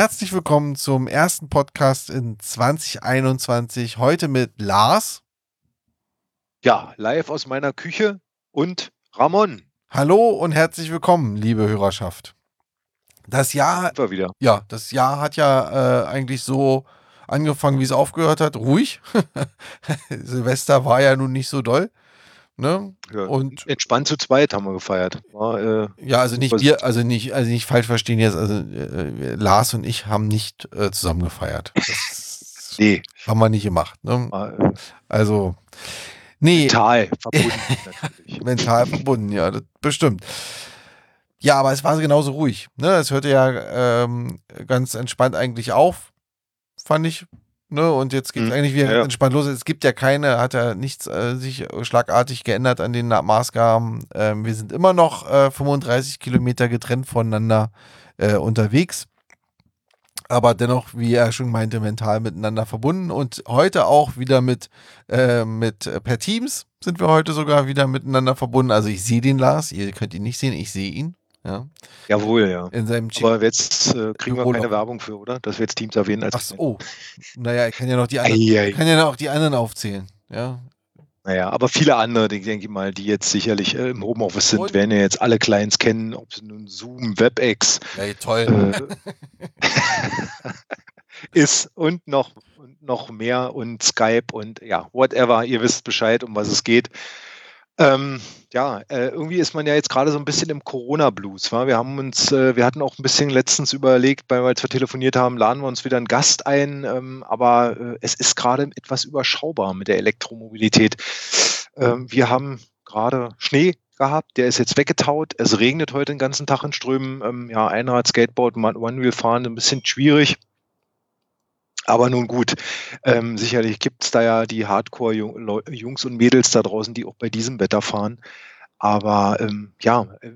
Herzlich willkommen zum ersten Podcast in 2021. Heute mit Lars. Ja, live aus meiner Küche und Ramon. Hallo und herzlich willkommen, liebe Hörerschaft. Das Jahr, ja, das Jahr hat ja äh, eigentlich so angefangen, wie es aufgehört hat. Ruhig. Silvester war ja nun nicht so doll. Ne? Ja, Und- entspannt zu zweit haben wir gefeiert. War, äh, Ja, also nicht wir, also nicht, also nicht falsch verstehen jetzt. Also äh, Lars und ich haben nicht äh, zusammen gefeiert. Das nee, haben wir nicht gemacht. Ne? war, äh, Also, nee, mental verbunden natürlich. mental verbunden, ja, das bestimmt. Ja, aber es war genauso ruhig. Ne? Es hörte ja ähm, ganz entspannt eigentlich auf, fand ich. Ne? Und jetzt geht es Mhm, eigentlich wieder ja, entspannt los. Es gibt ja keine, hat ja nichts äh, sich schlagartig geändert an den Maßgaben. Ähm, wir sind immer noch äh, 35 Kilometer getrennt voneinander äh, unterwegs. Aber dennoch, wie er schon meinte, mental miteinander verbunden und heute auch wieder mit, äh, mit äh, per Teams sind wir heute sogar wieder miteinander verbunden. Also ich sehe den Lars, ihr könnt ihn nicht sehen, ich sehe ihn. Ja, Jawohl, ja. in seinem Chip. Aber jetzt äh, kriegen wir keine Werbung für, oder? Dass wir jetzt Teams erwähnen als Ach so, oh. Naja, ich kann ja noch die anderen, Eieiei. kann ja noch die anderen aufzählen. Ja, Naja, aber viele andere, die- denke ich mal, die jetzt sicherlich äh, im Homeoffice sind, werden ja jetzt alle Clients kennen, ob sie nun Zoom, WebEx ja toll. äh, ist und noch, und noch mehr und Skype und ja, whatever, ihr wisst Bescheid, um was es geht. Ähm, ja, äh, irgendwie ist man ja jetzt gerade so ein bisschen im Corona-Blues. Wir haben uns, äh, wir hatten auch ein bisschen letztens überlegt, weil wir als wir telefoniert haben, laden wir uns wieder einen Gast ein, ähm, aber äh, es ist gerade etwas überschaubar mit der Elektromobilität. Ähm, wir haben gerade Schnee gehabt, der ist jetzt weggetaut. Es regnet heute den ganzen Tag in Strömen. Ähm, ja, Einrad, Skateboard, One-Wheel fahren, ein bisschen schwierig. Aber nun gut, ähm, sicherlich gibt es da ja die Hardcore-Jungs und Mädels da draußen, die auch bei diesem Wetter fahren. Aber ähm, ja, äh,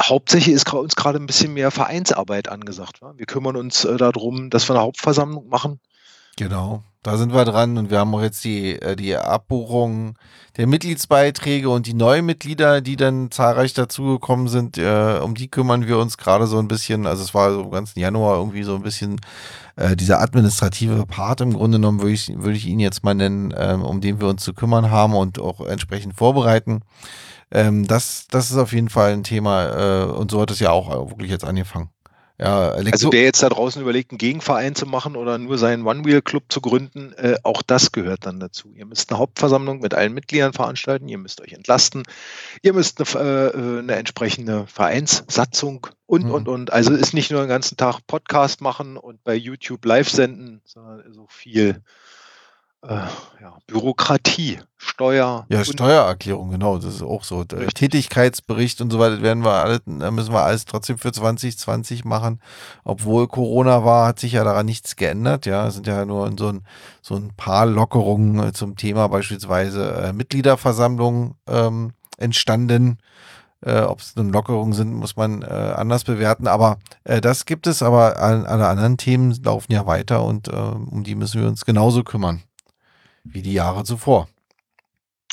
hauptsächlich ist uns gerade ein bisschen mehr Vereinsarbeit angesagt. Wa? Wir kümmern uns äh, darum, dass wir eine Hauptversammlung machen. Genau, da sind wir dran und wir haben auch jetzt die, äh, die Abbuchung der Mitgliedsbeiträge und die neuen Mitglieder, die dann zahlreich dazugekommen sind, äh, um die kümmern wir uns gerade so ein bisschen. Also es war so im ganzen Januar irgendwie so ein bisschen äh, dieser administrative Part im Grunde genommen, würde ich, würde ich ihn jetzt mal nennen, ähm, um den wir uns zu kümmern haben und auch entsprechend vorbereiten. Ähm, das, das ist auf jeden Fall ein Thema äh, und so hat es ja auch äh, wirklich jetzt angefangen. Ja, Also wer jetzt da draußen überlegt, einen Gegenverein zu machen oder nur seinen One-Wheel-Club zu gründen, äh, auch das gehört dann dazu. Ihr müsst eine Hauptversammlung mit allen Mitgliedern veranstalten, ihr müsst euch entlasten, ihr müsst eine, äh, eine entsprechende Vereinssatzung und, Mhm. und, und. Also ist nicht nur den ganzen Tag Podcast machen und bei YouTube live senden, sondern so viel äh, ja, Bürokratie, Steuer. Ja, Steuererklärung, genau, das ist auch so. Richtig. Tätigkeitsbericht und so weiter werden wir alle, müssen wir alles trotzdem für 2020 machen. Obwohl Corona war, hat sich ja daran nichts geändert. Ja, es sind ja nur so ein, so ein paar Lockerungen äh, zum Thema beispielsweise äh, Mitgliederversammlung ähm, entstanden. Äh, Ob es nun Lockerungen sind, muss man äh, anders bewerten. Aber äh, das gibt es, aber all- alle anderen Themen laufen ja weiter und äh, um die müssen wir uns genauso kümmern wie die Jahre zuvor.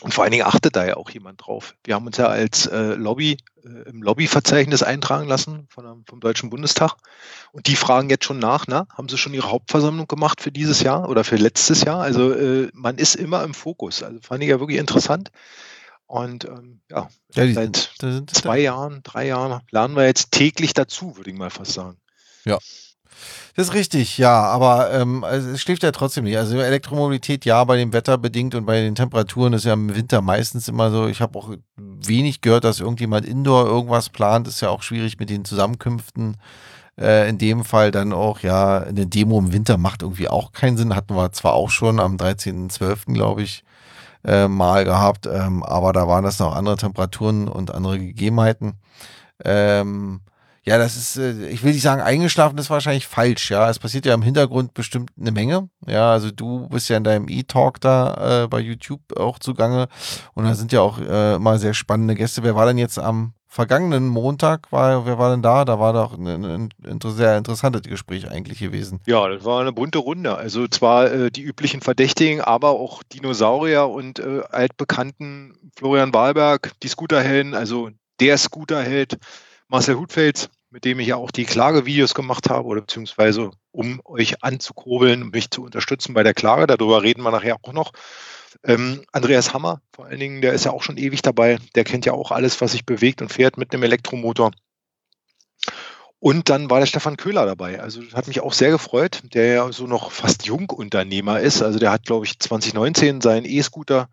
Und vor allen Dingen achtet da ja auch jemand drauf. Wir haben uns ja als äh, Lobby äh, im Lobbyverzeichnis eintragen lassen von, vom Deutschen Bundestag. Und die fragen jetzt schon nach, na, haben sie schon ihre Hauptversammlung gemacht für dieses Jahr oder für letztes Jahr? Also äh, man ist immer im Fokus. Also fand ich ja wirklich interessant. Und ähm, ja, Ja, die, seit da sind, zwei Jahren, drei Jahren lernen wir jetzt täglich dazu, würde ich mal fast sagen. Das ist richtig, ja, aber ähm, also es schläft ja trotzdem nicht. Also Elektromobilität, ja, bei dem Wetter bedingt und bei den Temperaturen ist ja im Winter meistens immer so. Ich habe auch wenig gehört, dass irgendjemand indoor irgendwas plant. Ist ja auch schwierig mit den Zusammenkünften. Äh, in dem Fall dann auch, ja, eine Demo im Winter macht irgendwie auch keinen Sinn. Hatten wir zwar auch schon am 13.12., glaube ich, äh, mal gehabt, ähm, aber da waren das noch andere Temperaturen und andere Gegebenheiten. Ähm, ja, das ist, äh, ich will nicht sagen, eingeschlafen ist wahrscheinlich falsch, ja. Es passiert ja im Hintergrund bestimmt eine Menge. Ja, also du bist ja in deinem E-Talk da äh, bei YouTube auch zugange und da sind ja auch äh, immer sehr spannende Gäste. Wer war denn jetzt am vergangenen Montag? War, wer war denn da? Da war doch ein, ein, ein sehr interessantes Gespräch eigentlich gewesen. Ja, das war eine bunte Runde. Also zwar äh, die üblichen Verdächtigen, aber auch Dinosaurier und äh, altbekannten Florian Wahlberg, die Scooterhelden, also der Scooterheld Marcel Hutfels mit dem ich ja auch die Klagevideos gemacht habe oder beziehungsweise um euch anzukurbeln und mich zu unterstützen bei der Klage. Darüber reden wir nachher auch noch. Ähm, Andreas Hammer, vor allen Dingen, der ist ja auch schon ewig dabei. Der kennt ja auch alles, was sich bewegt und fährt mit einem Elektromotor. Und dann war der Stefan Köhler dabei. Also hat mich auch sehr gefreut, der ja so noch fast Jungunternehmer ist. Also der hat, glaube ich, 2019 seinen E-Scooter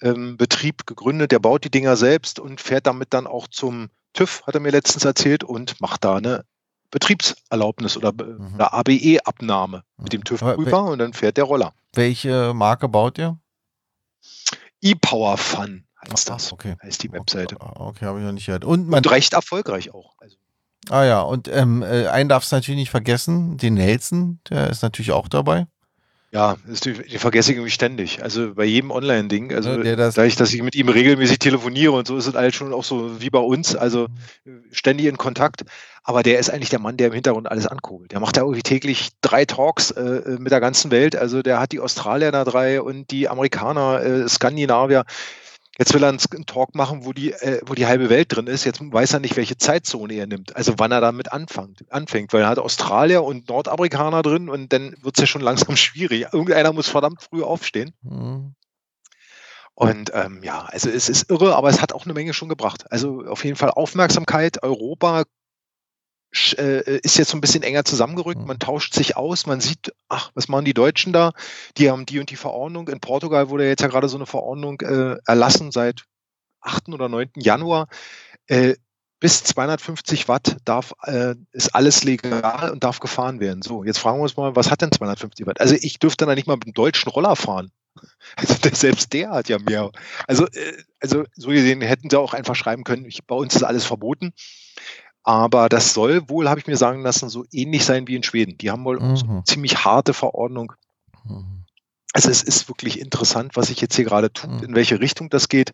ähm, Betrieb gegründet. Der baut die Dinger selbst und fährt damit dann auch zum TÜV, hat er mir letztens erzählt, und macht da eine Betriebserlaubnis oder mhm. eine ABE-Abnahme mit dem TÜV-Prüfer und dann fährt der Roller. Welche Marke baut ihr? E-Power Fun heißt das. Okay. Heißt die Webseite. Okay, okay habe ich noch nicht gehört. Und, man, und recht erfolgreich auch. Also. Ah ja, und ähm, äh, einen darfst du natürlich nicht vergessen, den Nelson, der ist natürlich auch dabei. Ja, das, die vergesse ich irgendwie ständig. Also bei jedem Online-Ding. Also ja, das dadurch, dass ich mit ihm regelmäßig telefoniere und so ist es halt schon auch so wie bei uns. Also mhm. ständig in Kontakt. Aber der ist eigentlich der Mann, der im Hintergrund alles ankurbelt. Der macht ja irgendwie täglich drei Talks äh, äh, mit der ganzen Welt. Also der hat die Australier da drei und die Amerikaner, äh, Skandinavier. Jetzt will er einen Talk machen, wo die, äh, wo die halbe Welt drin ist. Jetzt weiß er nicht, welche Zeitzone er nimmt. Also wann er damit anfängt, anfängt. Weil er hat Australier und Nordamerikaner drin und dann wird es ja schon langsam schwierig. Irgendeiner muss verdammt früh aufstehen. Mhm. Und ähm, ja, also es ist irre, aber es hat auch eine Menge schon gebracht. Also auf jeden Fall Aufmerksamkeit. Europa äh, ist jetzt so ein bisschen enger zusammengerückt. Mhm. Man tauscht sich aus, man sieht, ach, was machen die Deutschen da? Die haben die und die Verordnung. In Portugal wurde jetzt ja gerade so eine Verordnung äh, erlassen seit 8. oder 9. Januar. Äh, bis 250 Watt darf, äh, ist alles legal und darf gefahren werden. So, jetzt fragen wir uns mal, was hat denn 250 Watt? Also ich dürfte da nicht mal mit einem deutschen Roller fahren. Also der, selbst der hat ja mehr. Also, äh, also so gesehen hätten sie auch einfach schreiben können, ich, bei uns ist alles verboten. Aber das soll wohl, habe ich mir sagen lassen, so ähnlich sein wie in Schweden. Die haben wohl mhm. so eine ziemlich harte Verordnung. Mhm. Also es ist wirklich interessant, was sich jetzt hier gerade tut, mhm. in welche Richtung das geht.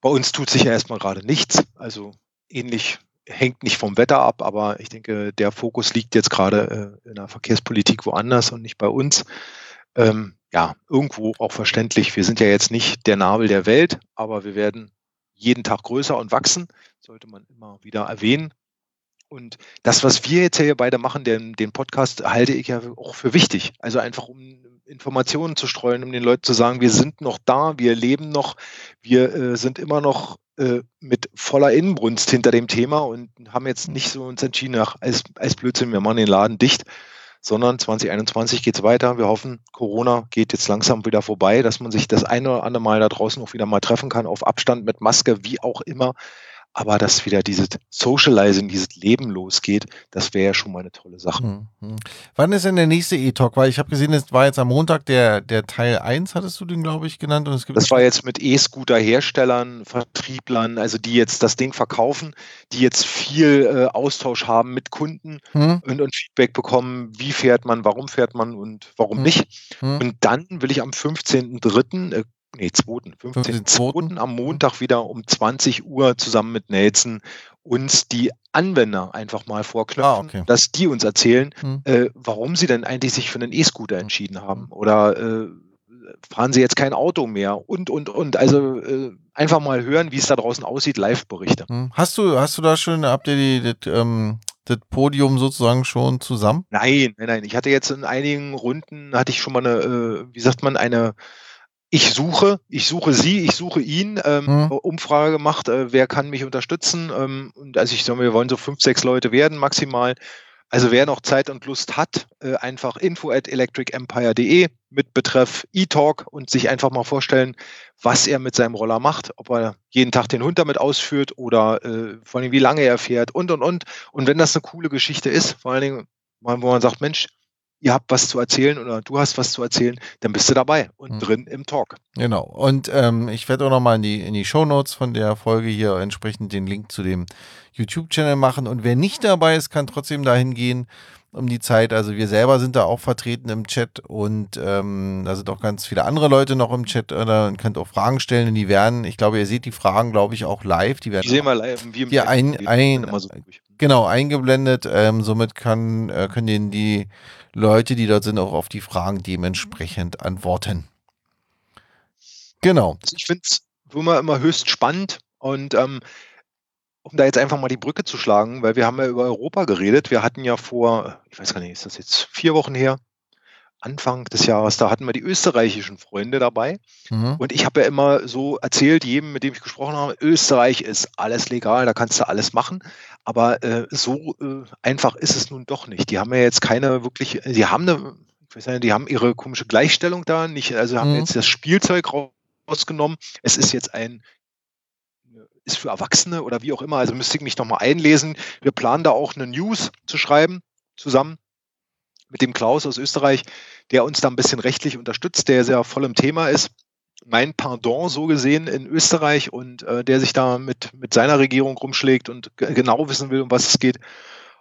Bei uns tut sich ja erstmal gerade nichts. Also ähnlich hängt nicht vom Wetter ab, aber ich denke, der Fokus liegt jetzt gerade äh, in der Verkehrspolitik woanders und nicht bei uns. Ähm, ja, irgendwo auch verständlich. Wir sind ja jetzt nicht der Nabel der Welt, aber wir werden jeden Tag größer und wachsen, sollte man immer wieder erwähnen. Und das, was wir jetzt hier beide machen, den, den Podcast, halte ich ja auch für wichtig. Also einfach um Informationen zu streuen, um den Leuten zu sagen, wir sind noch da, wir leben noch, wir äh, sind immer noch äh, mit voller Inbrunst hinter dem Thema und haben jetzt nicht so uns entschieden, ach, als, als Blödsinn, wir machen den Laden dicht, sondern 2021 geht es weiter. Wir hoffen, Corona geht jetzt langsam wieder vorbei, dass man sich das eine oder andere Mal da draußen auch wieder mal treffen kann, auf Abstand mit Maske, wie auch immer aber dass wieder dieses Socializing, dieses Leben losgeht, das wäre ja schon mal eine tolle Sache. Mhm. Wann ist denn der nächste E-Talk? Weil ich habe gesehen, es war jetzt am Montag der, der Teil 1, hattest du den, glaube ich, genannt. Und es gibt das war jetzt mit E-Scooter-Herstellern, Vertrieblern, also die jetzt das Ding verkaufen, die jetzt viel äh, Austausch haben mit Kunden mhm. und, und, Feedback bekommen, wie fährt man, warum fährt man und warum mhm. nicht. Mhm. Und dann will ich am 15.03., äh, nee, 2., 15.2. am Montag wieder um 20 Uhr zusammen mit Nelson uns die Anwender einfach mal vorknöpfen, ah, okay. dass die uns erzählen, hm. äh, warum sie denn eigentlich sich für einen E-Scooter entschieden haben oder äh, fahren sie jetzt kein Auto mehr und, und, und. Also äh, einfach mal hören, wie es da draußen aussieht, Live-Berichte. Hm. Hast du, hast du da schon, habt ihr die, das, ähm, das Podium sozusagen schon zusammen? Nein, nein, nein. Ich hatte jetzt in einigen Runden, hatte ich schon mal eine, äh, wie sagt man, eine ich suche, ich suche sie, ich suche ihn, ähm, mhm. Umfrage gemacht, äh, wer kann mich unterstützen. Ähm, und also ich sage, wir wollen so fünf, sechs Leute werden maximal. Also wer noch Zeit und Lust hat, äh, einfach info at electricempire.de mit Betreff E-Talk und sich einfach mal vorstellen, was er mit seinem Roller macht, ob er jeden Tag den Hund damit ausführt oder äh, vor allem wie lange er fährt und und und. Und wenn das eine coole Geschichte ist, vor allen Dingen, wo man sagt, Mensch, ihr habt was zu erzählen oder du hast was zu erzählen, dann bist du dabei und mhm. drin im Talk. Genau. Und ähm, ich werde auch nochmal in die, in die Shownotes von der Folge hier entsprechend den Link zu dem YouTube-Channel machen. Und wer nicht dabei ist, kann trotzdem dahin gehen um die Zeit. Also wir selber sind da auch vertreten im Chat und ähm, da sind auch ganz viele andere Leute noch im Chat. Oder könnt auch Fragen stellen und die werden, ich glaube, ihr seht die Fragen, glaube ich, auch live. Die werden die sehen wir live. Im hier ein, ein, so genau, eingeblendet. Ähm, somit kann, äh, können die Leute, die dort sind, auch auf die Fragen dementsprechend antworten. Genau. Also ich finde es immer, immer höchst spannend und ähm, um da jetzt einfach mal die Brücke zu schlagen, weil wir haben ja über Europa geredet. Wir hatten ja vor, ich weiß gar nicht, ist das jetzt vier Wochen her? Anfang des Jahres, da hatten wir die österreichischen Freunde dabei. Mhm. Und ich habe ja immer so erzählt, jedem, mit dem ich gesprochen habe, Österreich ist alles legal, da kannst du alles machen. Aber äh, so äh, einfach ist es nun doch nicht. Die haben ja jetzt keine wirklich, die haben eine, ich weiß nicht, die haben ihre komische Gleichstellung da, nicht, also haben mhm. jetzt das Spielzeug rausgenommen. Es ist jetzt ein ist für Erwachsene oder wie auch immer. Also müsste ich mich nochmal einlesen. Wir planen da auch eine News zu schreiben, zusammen mit dem Klaus aus Österreich, der uns da ein bisschen rechtlich unterstützt, der sehr voll im Thema ist. Mein Pardon so gesehen in Österreich und äh, der sich da mit, mit seiner Regierung rumschlägt und genau wissen will, um was es geht.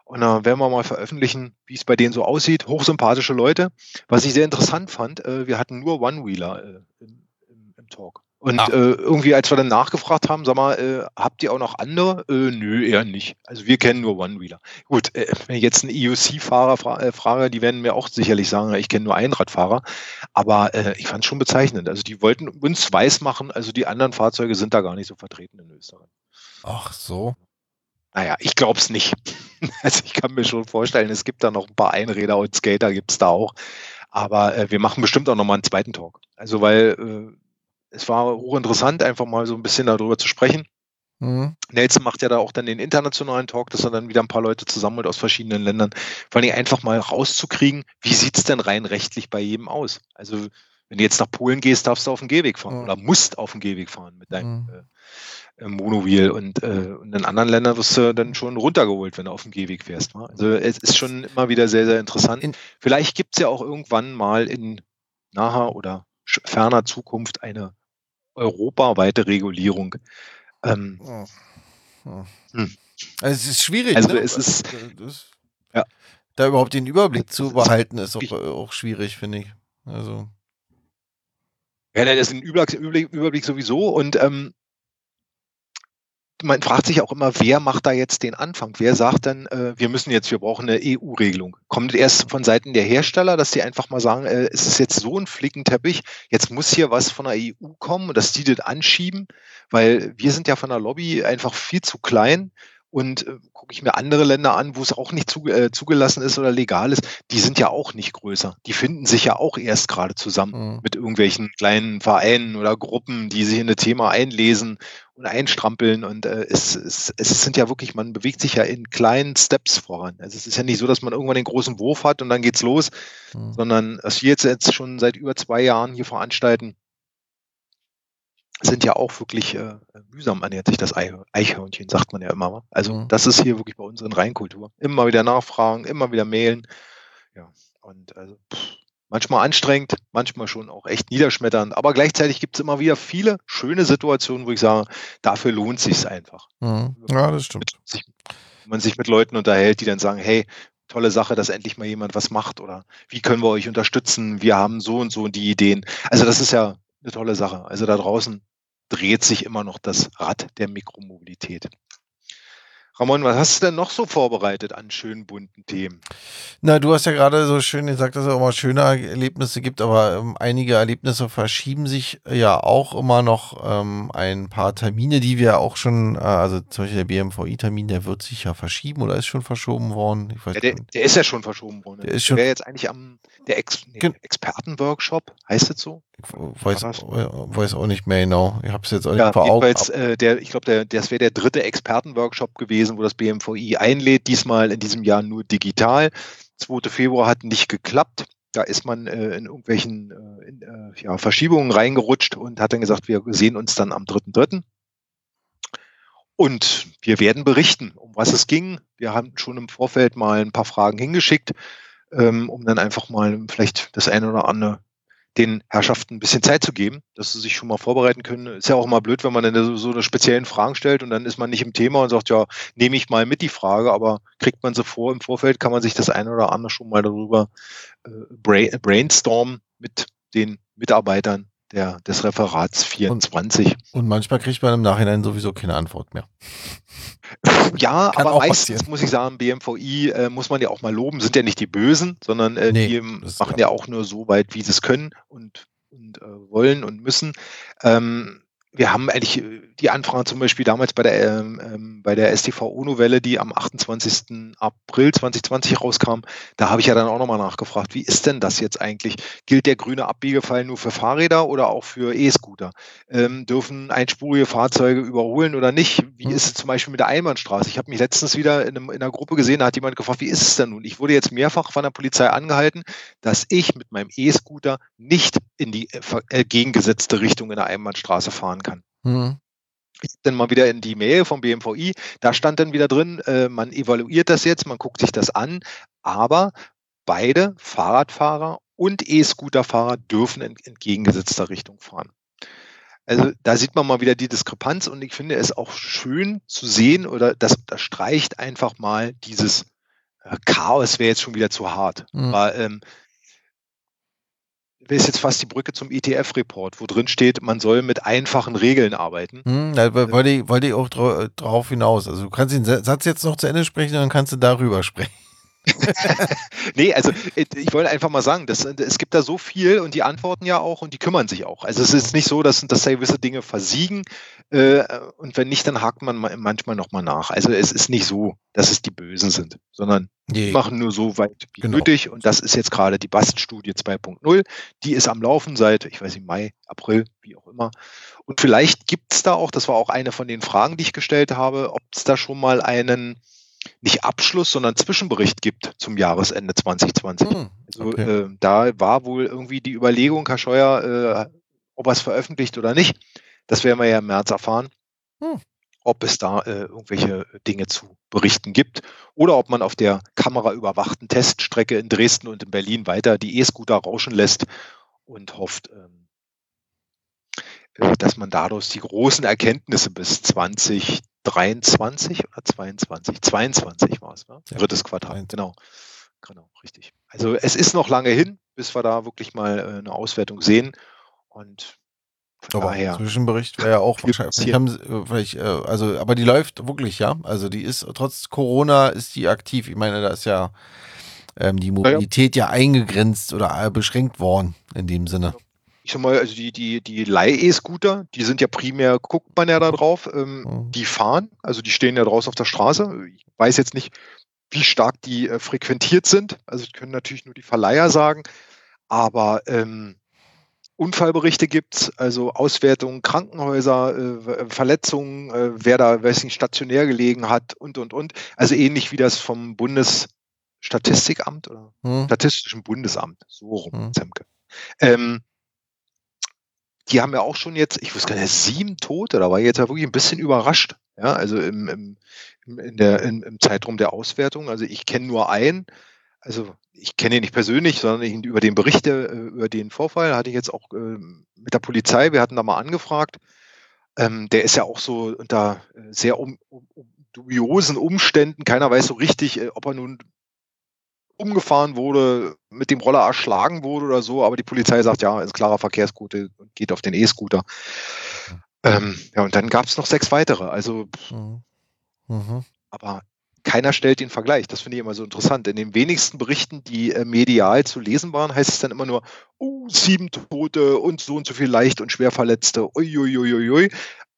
Und da werden wir mal veröffentlichen, wie es bei denen so aussieht. Hochsympathische Leute. Was ich sehr interessant fand, äh, wir hatten nur One-Wheeler äh, im, im, im Talk. Und ah. äh, irgendwie, als wir dann nachgefragt haben, sag mal, äh, habt ihr auch noch andere? Äh, nö, eher nicht. Also wir kennen nur One-Wheeler. Gut, äh, wenn ich jetzt einen EUC-Fahrer fra äh, frage, die werden mir auch sicherlich sagen, ich kenne nur Einradfahrer. Aber äh, ich fand es schon bezeichnend. Also die wollten uns weismachen, also die anderen Fahrzeuge sind da gar nicht so vertreten in Österreich. Ach so. Naja, ich glaube es nicht. Also ich kann mir schon vorstellen, es gibt da noch ein paar Einräder und Skater gibt es da auch. Aber äh, wir machen bestimmt auch nochmal einen zweiten Talk. Also weil äh, es war hochinteressant, einfach mal so ein bisschen darüber zu sprechen. Mhm. Nelson macht ja da auch dann den internationalen Talk, dass er dann wieder ein paar Leute zusammenholt aus verschiedenen Ländern. Vor allem einfach mal rauszukriegen, wie sieht es denn rein rechtlich bei jedem aus? Also, wenn du jetzt nach Polen gehst, darfst du auf dem Gehweg fahren mhm. oder musst auf dem Gehweg fahren mit deinem mhm. äh, äh Monowheel und, äh, und in anderen Ländern wirst du dann schon runtergeholt, wenn du auf dem Gehweg fährst. Ne? Also es ist schon immer wieder sehr, sehr interessant. In Vielleicht gibt es ja auch irgendwann mal in naher oder ferner Zukunft eine europaweite Regulierung. Ähm, oh. Oh. Hm. Also es ist schwierig. Also ne? es ist, das, ja. da überhaupt den Überblick zu behalten, ist auch, auch schwierig, finde ich. Also. Ja, das ist ein Überblick, Überblick sowieso und ähm, man fragt sich auch immer, wer macht da jetzt den Anfang? Wer sagt dann, äh, wir müssen jetzt, wir brauchen eine EU-Regelung? Kommt erst von Seiten der Hersteller, dass sie einfach mal sagen, äh, es ist jetzt so ein Flickenteppich, jetzt muss hier was von der EU kommen und dass die das anschieben, weil wir sind ja von der Lobby einfach viel zu klein und äh, gucke ich mir andere Länder an, wo es auch nicht zu, äh, zugelassen ist oder legal ist, die sind ja auch nicht größer. Die finden sich ja auch erst gerade zusammen mhm. mit irgendwelchen kleinen Vereinen oder Gruppen, die sich in das Thema einlesen und einstrampeln. Und äh, es, es, es sind ja wirklich, man bewegt sich ja in kleinen Steps voran. Also es ist ja nicht so, dass man irgendwann den großen Wurf hat und dann geht's los, mhm. sondern was wir jetzt, jetzt schon seit über zwei Jahren hier veranstalten, sind ja auch wirklich äh, mühsam ernährt sich das Eichhörnchen, sagt man ja immer. Also mhm. das ist hier wirklich bei uns in Reinkultur. Immer wieder nachfragen, immer wieder mailen. Ja, und also pff, manchmal anstrengend, manchmal schon auch echt niederschmetternd, aber gleichzeitig gibt es immer wieder viele schöne Situationen, wo ich sage, dafür lohnt sich einfach. Mhm. Ja, das stimmt. Sich, wenn man sich mit Leuten unterhält, die dann sagen, hey, tolle Sache, dass endlich mal jemand was macht oder wie können wir euch unterstützen? Wir haben so und so die Ideen. Also das ist ja eine tolle Sache. Also da draußen dreht sich immer noch das Rad der Mikromobilität. Ramon, was hast du denn noch so vorbereitet an schönen bunten Themen? Na, du hast ja gerade so schön gesagt, dass es auch mal schöne Erlebnisse gibt, aber ähm, einige Erlebnisse verschieben sich ja auch immer noch ähm, ein paar Termine, die wir auch schon, äh, also zum Beispiel der BMVI-Termin, der wird sich ja verschieben oder ist schon verschoben worden. Ja, der, der, ist ja schon verschoben worden. Der ist schon. Wäre jetzt eigentlich am der Ex nee, Expertenworkshop, heißt es so? Ich weiß, weiß auch nicht mehr genau. Ich habe es jetzt auch ja, nicht vor Augen. Äh, der, ich glaube, das wäre der dritte Expertenworkshop gewesen, wo das BMVI einlädt. Diesmal in diesem Jahr nur digital. 2. Februar hat nicht geklappt. Da ist man äh, in irgendwelchen äh, in, äh, ja, Verschiebungen reingerutscht und hat dann gesagt, wir sehen uns dann am 3.3. Und wir werden berichten, um was es ging. Wir haben schon im Vorfeld mal ein paar Fragen hingeschickt, ähm, um dann einfach mal vielleicht das eine oder andere den Herrschaften ein bisschen Zeit zu geben, dass sie sich schon mal vorbereiten können. Ist ja auch immer blöd, wenn man dann so eine speziellen Fragen stellt und dann ist man nicht im Thema und sagt, ja, nehme ich mal mit die Frage, aber kriegt man sie vor im Vorfeld, kann man sich das eine oder andere schon mal darüber äh, brainstormen mit den Mitarbeitern der, des Referats 24. Und, manchmal kriegt man im Nachhinein sowieso keine Antwort mehr. Ja, Kann aber meistens passieren. muss ich sagen, BMVI äh, muss man ja auch mal loben, sind ja nicht die Bösen, sondern äh, nee, die machen ja auch nur so weit, wie sie es können und, und äh, wollen und müssen. Ähm, wir haben eigentlich, die Anfrage zum Beispiel damals bei der, ähm, ähm bei der STV-UNO-Welle, die am 28. April 2020 rauskam, da habe ich ja dann auch nochmal nachgefragt, wie ist denn das jetzt eigentlich? Gilt der grüne Abbiegefall nur für Fahrräder oder auch für E-Scooter? Ähm, dürfen einspurige Fahrzeuge überholen oder nicht? Wie hm. ist es zum Beispiel mit der Einbahnstraße? Ich habe mich letztens wieder in, einem, in einer Gruppe gesehen, da hat jemand gefragt, wie ist es denn nun? Ich wurde jetzt mehrfach von der Polizei angehalten, dass ich mit meinem E-Scooter nicht in die äh, entgegengesetzte Richtung in der Einbahnstraße fahren kann. Mhm. Ich dann mal wieder in die Mail vom BMVI, da stand dann wieder drin, äh, man evaluiert das jetzt, man guckt sich das an, aber beide Fahrradfahrer und E-Scooterfahrer dürfen in entgegengesetzter Richtung fahren. Also da sieht man mal wieder die Diskrepanz und ich finde es auch schön zu sehen oder das unterstreicht einfach mal dieses äh, Chaos wäre jetzt schon wieder zu hart. Mhm. Aber ähm, ist jetzt fast die Brücke zum ETF-Report, wo drin steht, man soll mit einfachen Regeln arbeiten. Hm, da wollte ich, wollte ich auch drauf hinaus. Also du kannst den Satz jetzt noch zu Ende sprechen, dann kannst du darüber sprechen. nee, also ich wollte einfach mal sagen, dass, es gibt da so viel und die antworten ja auch und die kümmern sich auch. Also es ist nicht so, dass, dass gewisse Dinge versiegen äh, und wenn nicht, dann hakt man manchmal nochmal nach. Also es ist nicht so, dass es die Bösen sind, sondern die machen nur so weit wie genau. nötig und das ist jetzt gerade die BAST-Studie 2.0. Die ist am Laufen seit, ich weiß nicht, Mai, April, wie auch immer. Und vielleicht gibt es da auch, das war auch eine von den Fragen, die ich gestellt habe, ob es da schon mal einen nicht Abschluss, sondern Zwischenbericht gibt zum Jahresende 2020. Hm, also okay. äh, da war wohl irgendwie die Überlegung, Herr Scheuer, äh, ob er es veröffentlicht oder nicht. Das werden wir ja im März erfahren. Hm. Ob es da äh, irgendwelche Dinge zu berichten gibt oder ob man auf der kameraüberwachten Teststrecke in Dresden und in Berlin weiter die E-Scooter rauschen lässt und hofft, ähm, äh, dass man dadurch die großen Erkenntnisse bis 20 23 oder 22? 22 war es, ne? Ja. Drittes Quartal, genau. Genau, richtig. Also es ist noch lange hin, bis wir da wirklich mal äh, eine Auswertung sehen. Und aber daher. Zwischenbericht wäre ja auch wahrscheinlich. Haben, äh, vielleicht, äh, also, aber die läuft wirklich, ja. Also die ist trotz Corona ist die aktiv. Ich meine, da ist ja ähm, die Mobilität ja. ja eingegrenzt oder beschränkt worden in dem Sinne. Ich sag mal, also die, die, die Leih-E-Scooter, die sind ja primär, guckt man ja da drauf, ähm, mhm. die fahren, also die stehen ja draußen auf der Straße. Ich weiß jetzt nicht, wie stark die äh, frequentiert sind. Also können natürlich nur die Verleiher sagen. Aber ähm, Unfallberichte gibt es, also Auswertungen, Krankenhäuser, äh, Verletzungen, äh, wer da weiß stationär gelegen hat und und und. Also ähnlich wie das vom Bundesstatistikamt oder hm. Statistischen Bundesamt, so rum, hm. Zemke. Ähm, die haben ja auch schon jetzt, ich wusste gar nicht, sieben Tote, da war ich jetzt ja wirklich ein bisschen überrascht. Ja, also im, im, in der, im, im Zeitraum der Auswertung. Also ich kenne nur einen, also ich kenne ihn nicht persönlich, sondern ich, über den Bericht, äh, über den Vorfall hatte ich jetzt auch äh, mit der Polizei, wir hatten da mal angefragt. Ähm, der ist ja auch so unter äh, sehr um, um, dubiosen Umständen. Keiner weiß so richtig, äh, ob er nun umgefahren wurde, mit dem Roller erschlagen wurde oder so, aber die Polizei sagt, ja, ist klarer Verkehrsgute und geht auf den E-Scooter. Ähm, ja, und dann gab es noch sechs weitere. Also, mhm. Mhm. aber keiner stellt den Vergleich. Das finde ich immer so interessant. In den wenigsten Berichten, die äh, medial zu lesen waren, heißt es dann immer nur, oh, sieben Tote und so und so viel leicht und schwer Verletzte. Uiuiuiui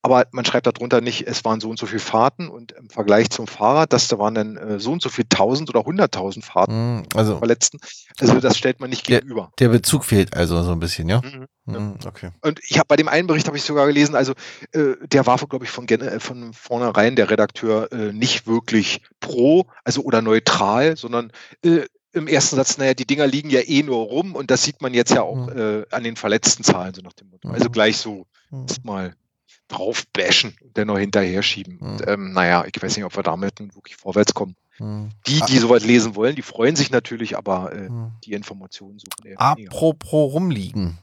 aber man schreibt darunter nicht, es waren so und so viele Fahrten und im Vergleich zum Fahrrad, das da waren dann äh, so und so viele tausend oder hunderttausend Fahrten hm, also, Verletzten. Also das stellt man nicht gegenüber. Der Bezug fehlt also so ein bisschen, ja? Mhm, mhm, okay. Und ich habe bei dem einen Bericht habe ich sogar gelesen, also äh, der war, glaube ich, von, äh, von vornherein der Redakteur äh, nicht wirklich pro, also oder neutral, sondern äh, im ersten Satz, naja, die Dinger liegen ja eh nur rum und das sieht man jetzt ja auch mhm. an den verletzten Zahlen, so nach dem Motto. Also mhm. gleich so mhm. Drauf bashen und dann noch hinterher schieben. Mhm. Und, ähm, naja, ich weiß nicht, ob wir damit wirklich vorwärts kommen. Mhm. Die, die sowas lesen wollen, die freuen sich natürlich, aber äh, mhm. die Informationen suchen eher Apropos rumliegen.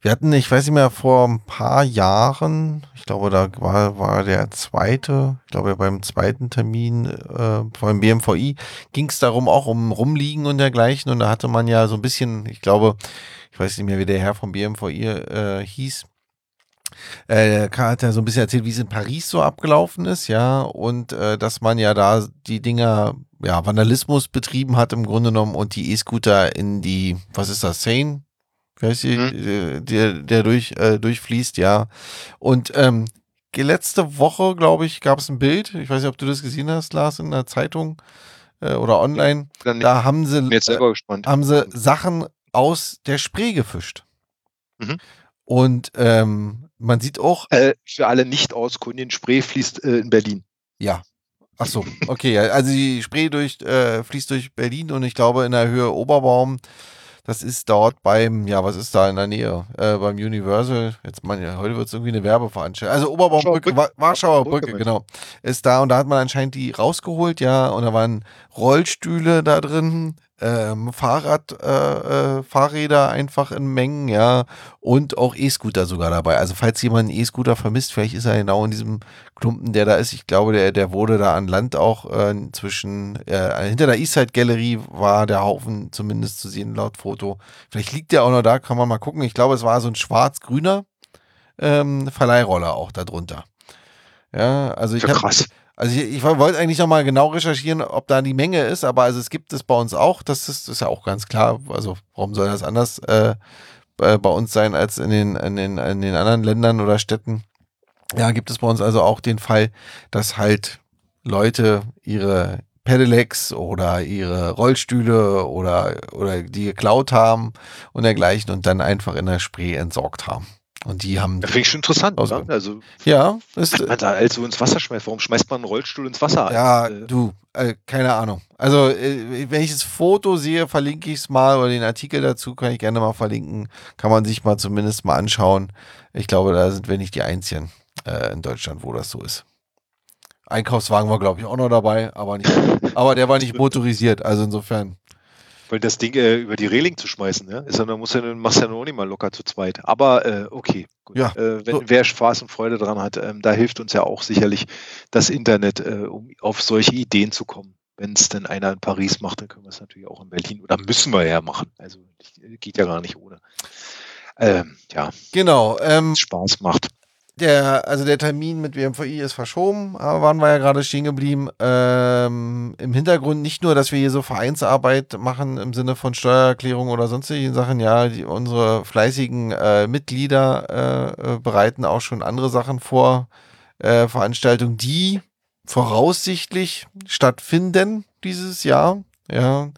Wir hatten, ich weiß nicht mehr, vor ein paar Jahren, ich glaube, da war, war der zweite, ich glaube, beim zweiten Termin äh, vom BMVI ging es darum, auch um Rumliegen und dergleichen. Und da hatte man ja so ein bisschen, ich glaube, ich weiß nicht mehr, wie der Herr vom BMVI äh, hieß, äh, hat ja so ein bisschen erzählt, wie es in Paris so abgelaufen ist, ja, und äh, dass man ja da die Dinger, ja, Vandalismus betrieben hat im Grunde genommen und die E-Scooter in die, was ist das, Seine? Wie heißt die, mhm. der, der durch, äh, durchfließt, ja. Und ähm, letzte Woche, glaube ich, gab es ein Bild. Ich weiß nicht, ob du das gesehen hast, Lars, in der Zeitung äh, oder online. Da haben sie, gespannt. haben sie Sachen aus der Spree gefischt. Mhm. Und ähm, man sieht auch. Äh, für alle nicht auskundigen, Spree fließt äh, in Berlin. Ja. Ach so, okay. Also die Spree durch, äh, fließt durch Berlin und ich glaube in der Höhe Oberbaum das ist dort beim, ja, was ist da in der Nähe? Äh, beim Universal. Jetzt man, ja, heute wird es irgendwie eine Werbeveranstaltung. Also Oberbaumbrücke, Warschauer Brücke, Brücke, genau. Ist da und da hat man anscheinend die rausgeholt, ja, und da waren Rollstühle da drin, ähm, Fahrrad, äh, äh, Fahrräder einfach in Mengen, ja, und auch E-Scooter sogar dabei. Also falls jemand einen E-Scooter vermisst, vielleicht ist er genau in diesem Klumpen, der da ist. Ich glaube, der, der wurde da an Land auch äh, zwischen, äh, hinter der Eastside Gallery war der Haufen zumindest zu sehen laut Foto. Vielleicht liegt der auch noch da, kann man mal gucken. Ich glaube, es war so ein schwarz-grüner ähm, Verleihroller auch darunter. Ja, also ich ja, krass. Hab, also ich, ich wollte eigentlich noch mal genau recherchieren, ob da die Menge ist, aber also es gibt es bei uns auch. Das ist, ist ja auch ganz klar. Also warum soll das anders äh, bei uns sein als in den, in, den, in den anderen Ländern oder Städten? Ja, gibt es bei uns also auch den Fall, dass halt Leute ihre Pedelecs oder ihre Rollstühle oder, oder die geklaut haben und dergleichen und dann einfach in der Spree entsorgt haben. Und die haben. Das finde ich schon interessant, also, also ja, ist, man da also ins Wasser schmeißt. Warum schmeißt man einen Rollstuhl ins Wasser? Ja, also, du, äh, keine Ahnung. Also, äh, wenn ich das Foto sehe, verlinke ich es mal oder den Artikel dazu kann ich gerne mal verlinken. Kann man sich mal zumindest mal anschauen. Ich glaube, da sind wir nicht die Einzigen äh, in Deutschland, wo das so ist. Einkaufswagen war, glaube ich, auch noch dabei, aber, nicht, aber der war nicht motorisiert. Also insofern. Weil das Ding äh, über die Reling zu schmeißen, ja, ist ja, dann muss ja, machst ja noch nicht mal locker zu zweit. Aber äh, okay, gut. Ja, äh, wenn, so. wer Spaß und Freude dran hat, ähm, da hilft uns ja auch sicherlich das Internet, äh, um auf solche Ideen zu kommen. Wenn es denn einer in Paris macht, dann können wir es natürlich auch in Berlin oder müssen wir ja machen. Also geht ja gar nicht ohne. Ähm, ja. Genau. Ähm, Spaß macht der, also der Termin mit WMVI ist verschoben, aber waren wir ja gerade stehen geblieben. Ähm, Im Hintergrund nicht nur, dass wir hier so Vereinsarbeit machen im Sinne von Steuererklärung oder sonstigen Sachen, ja, die, unsere fleißigen äh, Mitglieder äh, äh bereiten auch schon andere Sachen vor, äh, Veranstaltungen, die voraussichtlich stattfinden dieses Jahr. Ja,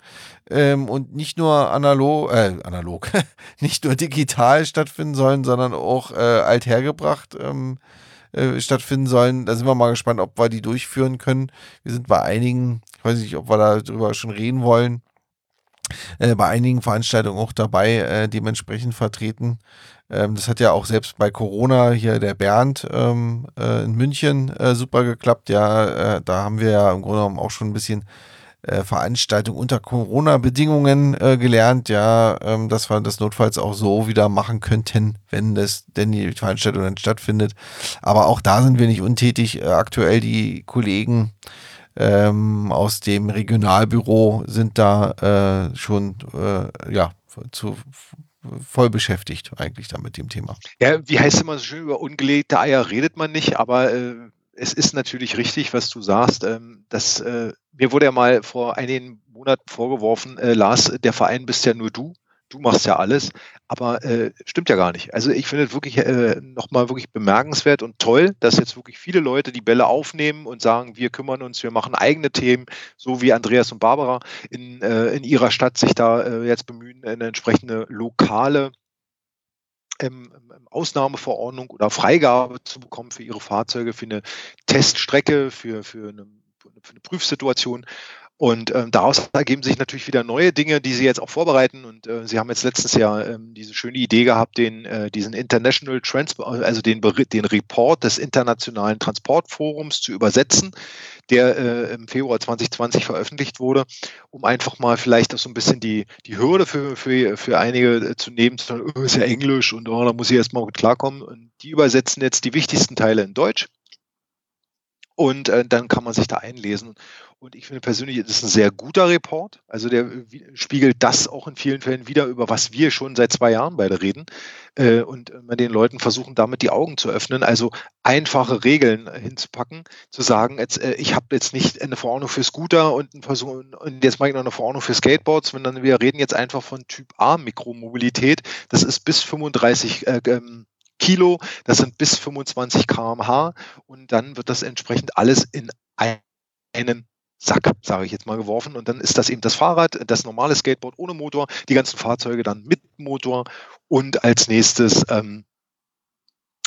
ähm, und nicht nur analog, äh, analog, nicht nur digital stattfinden sollen, sondern auch äh, althergebracht ähm, äh, stattfinden sollen. Da sind wir mal gespannt, ob wir die durchführen können. Wir sind bei einigen, ich weiß nicht, ob wir darüber schon reden wollen, äh, bei einigen Veranstaltungen auch dabei, äh, dementsprechend vertreten. Ähm, das hat ja auch selbst bei Corona hier der Bernd ähm, äh, in München äh, super geklappt. Ja, äh, da haben wir ja im Grunde genommen auch schon ein bisschen äh, Veranstaltung unter Corona-Bedingungen äh, gelernt, ja, ähm, dass wir das notfalls auch so wieder machen könnten, wenn das denn die Veranstaltung dann stattfindet. Aber auch da sind wir nicht untätig. Äh, aktuell die Kollegen ähm, aus dem Regionalbüro sind da äh, schon äh, ja zu voll beschäftigt eigentlich da mit dem Thema. Ja, wie heißt es immer so schön, über ungelegte Eier redet man nicht, aber es ist natürlich richtig, was du sagst. Ähm, dass, äh, mir wurde ja mal vor einigen Monaten vorgeworfen, äh, Lars, der Verein bist ja nur du. Du machst ja alles, aber äh, stimmt ja gar nicht. Also ich finde es wirklich äh, nochmal wirklich bemerkenswert und toll, dass jetzt wirklich viele Leute die Bälle aufnehmen und sagen, wir kümmern uns, wir machen eigene Themen, so wie Andreas und Barbara in, äh, in ihrer Stadt sich da äh, jetzt bemühen, eine entsprechende lokale ähm, Ausnahmeverordnung oder Freigabe zu bekommen für ihre Fahrzeuge, für eine Teststrecke, für, für, eine, für eine Prüfsituation. Und ähm, daraus ergeben sich natürlich wieder neue Dinge, die Sie jetzt auch vorbereiten. Und äh, Sie haben jetzt letztes Jahr ähm, diese schöne Idee gehabt, den, äh, diesen International Transport, also den, den Report des Internationalen Transportforums zu übersetzen, der äh, im Februar 2020 veröffentlicht wurde, um einfach mal vielleicht auch so ein bisschen die, die Hürde für, für, für einige äh, zu nehmen, zu sagen, oh, ist ja Englisch und oh, da muss ich erstmal mit klarkommen. Und die übersetzen jetzt die wichtigsten Teile in Deutsch. Und äh, dann kann man sich da einlesen. Und ich finde persönlich, das ist ein sehr guter Report. Also der äh, spiegelt das auch in vielen Fällen wieder, über was wir schon seit zwei Jahren beide reden. Äh, und äh, den Leuten versuchen, damit die Augen zu öffnen. Also einfache Regeln hinzupacken, zu sagen, jetzt, ich habe jetzt nicht eine Verordnung für Scooter und, und jetzt mache ich noch eine Verordnung für Skateboards, sondern wir reden jetzt einfach von Typ A Mikromobilität. Das ist bis 35 äh, ähm, Kilo, das sind bis 25 kmh und dann wird das entsprechend alles in einen Sack, sage ich jetzt mal, geworfen. Und dann ist das eben das Fahrrad, das normale Skateboard ohne Motor, die ganzen Fahrzeuge dann mit Motor. Und als nächstes ähm,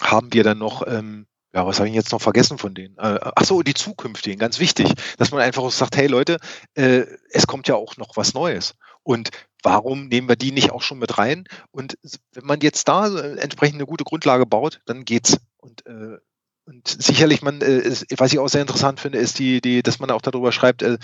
haben wir dann noch, ähm, ja, was habe ich jetzt noch vergessen von denen? Äh, ach so, die zukünftigen, ganz wichtig, dass man einfach sagt, hey Leute, äh, es kommt ja auch noch was Neues. Und warum nehmen wir die nicht auch schon mit rein? Und wenn man jetzt da entsprechend eine gute Grundlage baut, dann geht's. Und äh, und sicherlich, man, äh, was ich auch sehr interessant finde, ist die, die, dass man auch darüber schreibt, äh,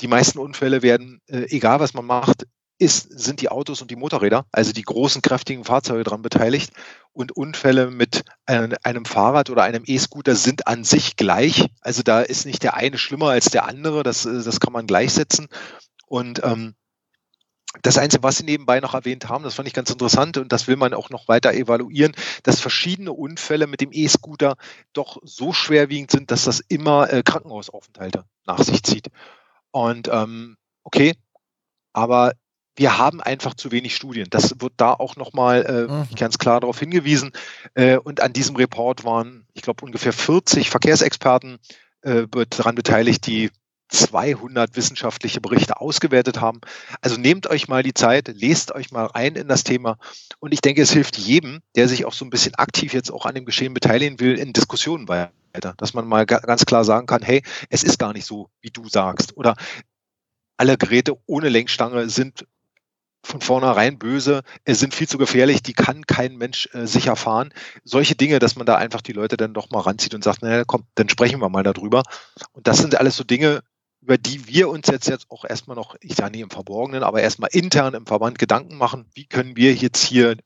die meisten Unfälle werden, äh, egal was man macht, ist, sind die Autos und die Motorräder, also die großen, kräftigen Fahrzeuge daran beteiligt. Und Unfälle mit einem Fahrrad oder einem E-Scooter sind an sich gleich. Also da ist nicht der eine schlimmer als der andere, das, das kann man gleichsetzen. Und ähm, das Einzige, was Sie nebenbei noch erwähnt haben, das fand ich ganz interessant und das will man auch noch weiter evaluieren, dass verschiedene Unfälle mit dem E-Scooter doch so schwerwiegend sind, dass das immer äh, Krankenhausaufenthalte nach sich zieht. Und ähm, okay, aber wir haben einfach zu wenig Studien. Das wird da auch nochmal äh, mhm. ganz klar darauf hingewiesen. Äh, und an diesem Report waren, ich glaube, ungefähr 40 Verkehrsexperten äh, daran beteiligt, die 200 wissenschaftliche Berichte ausgewertet haben. Also nehmt euch mal die Zeit, lest euch mal rein in das Thema. Und ich denke, es hilft jedem, der sich auch so ein bisschen aktiv jetzt auch an dem Geschehen beteiligen will, in Diskussionen weiter. Dass man mal ganz klar sagen kann, hey, es ist gar nicht so, wie du sagst. Oder alle Geräte ohne Lenkstange sind von vornherein böse, sind viel zu gefährlich, die kann kein Mensch äh, sicher fahren. Solche Dinge, dass man da einfach die Leute dann doch mal ranzieht und sagt, naja, komm, dann sprechen wir mal darüber. Und das sind alles so Dinge, über die wir uns jetzt, jetzt auch erstmal noch, ich sage nicht im Verborgenen, aber erstmal intern im Verband Gedanken machen, wie können wir jetzt hier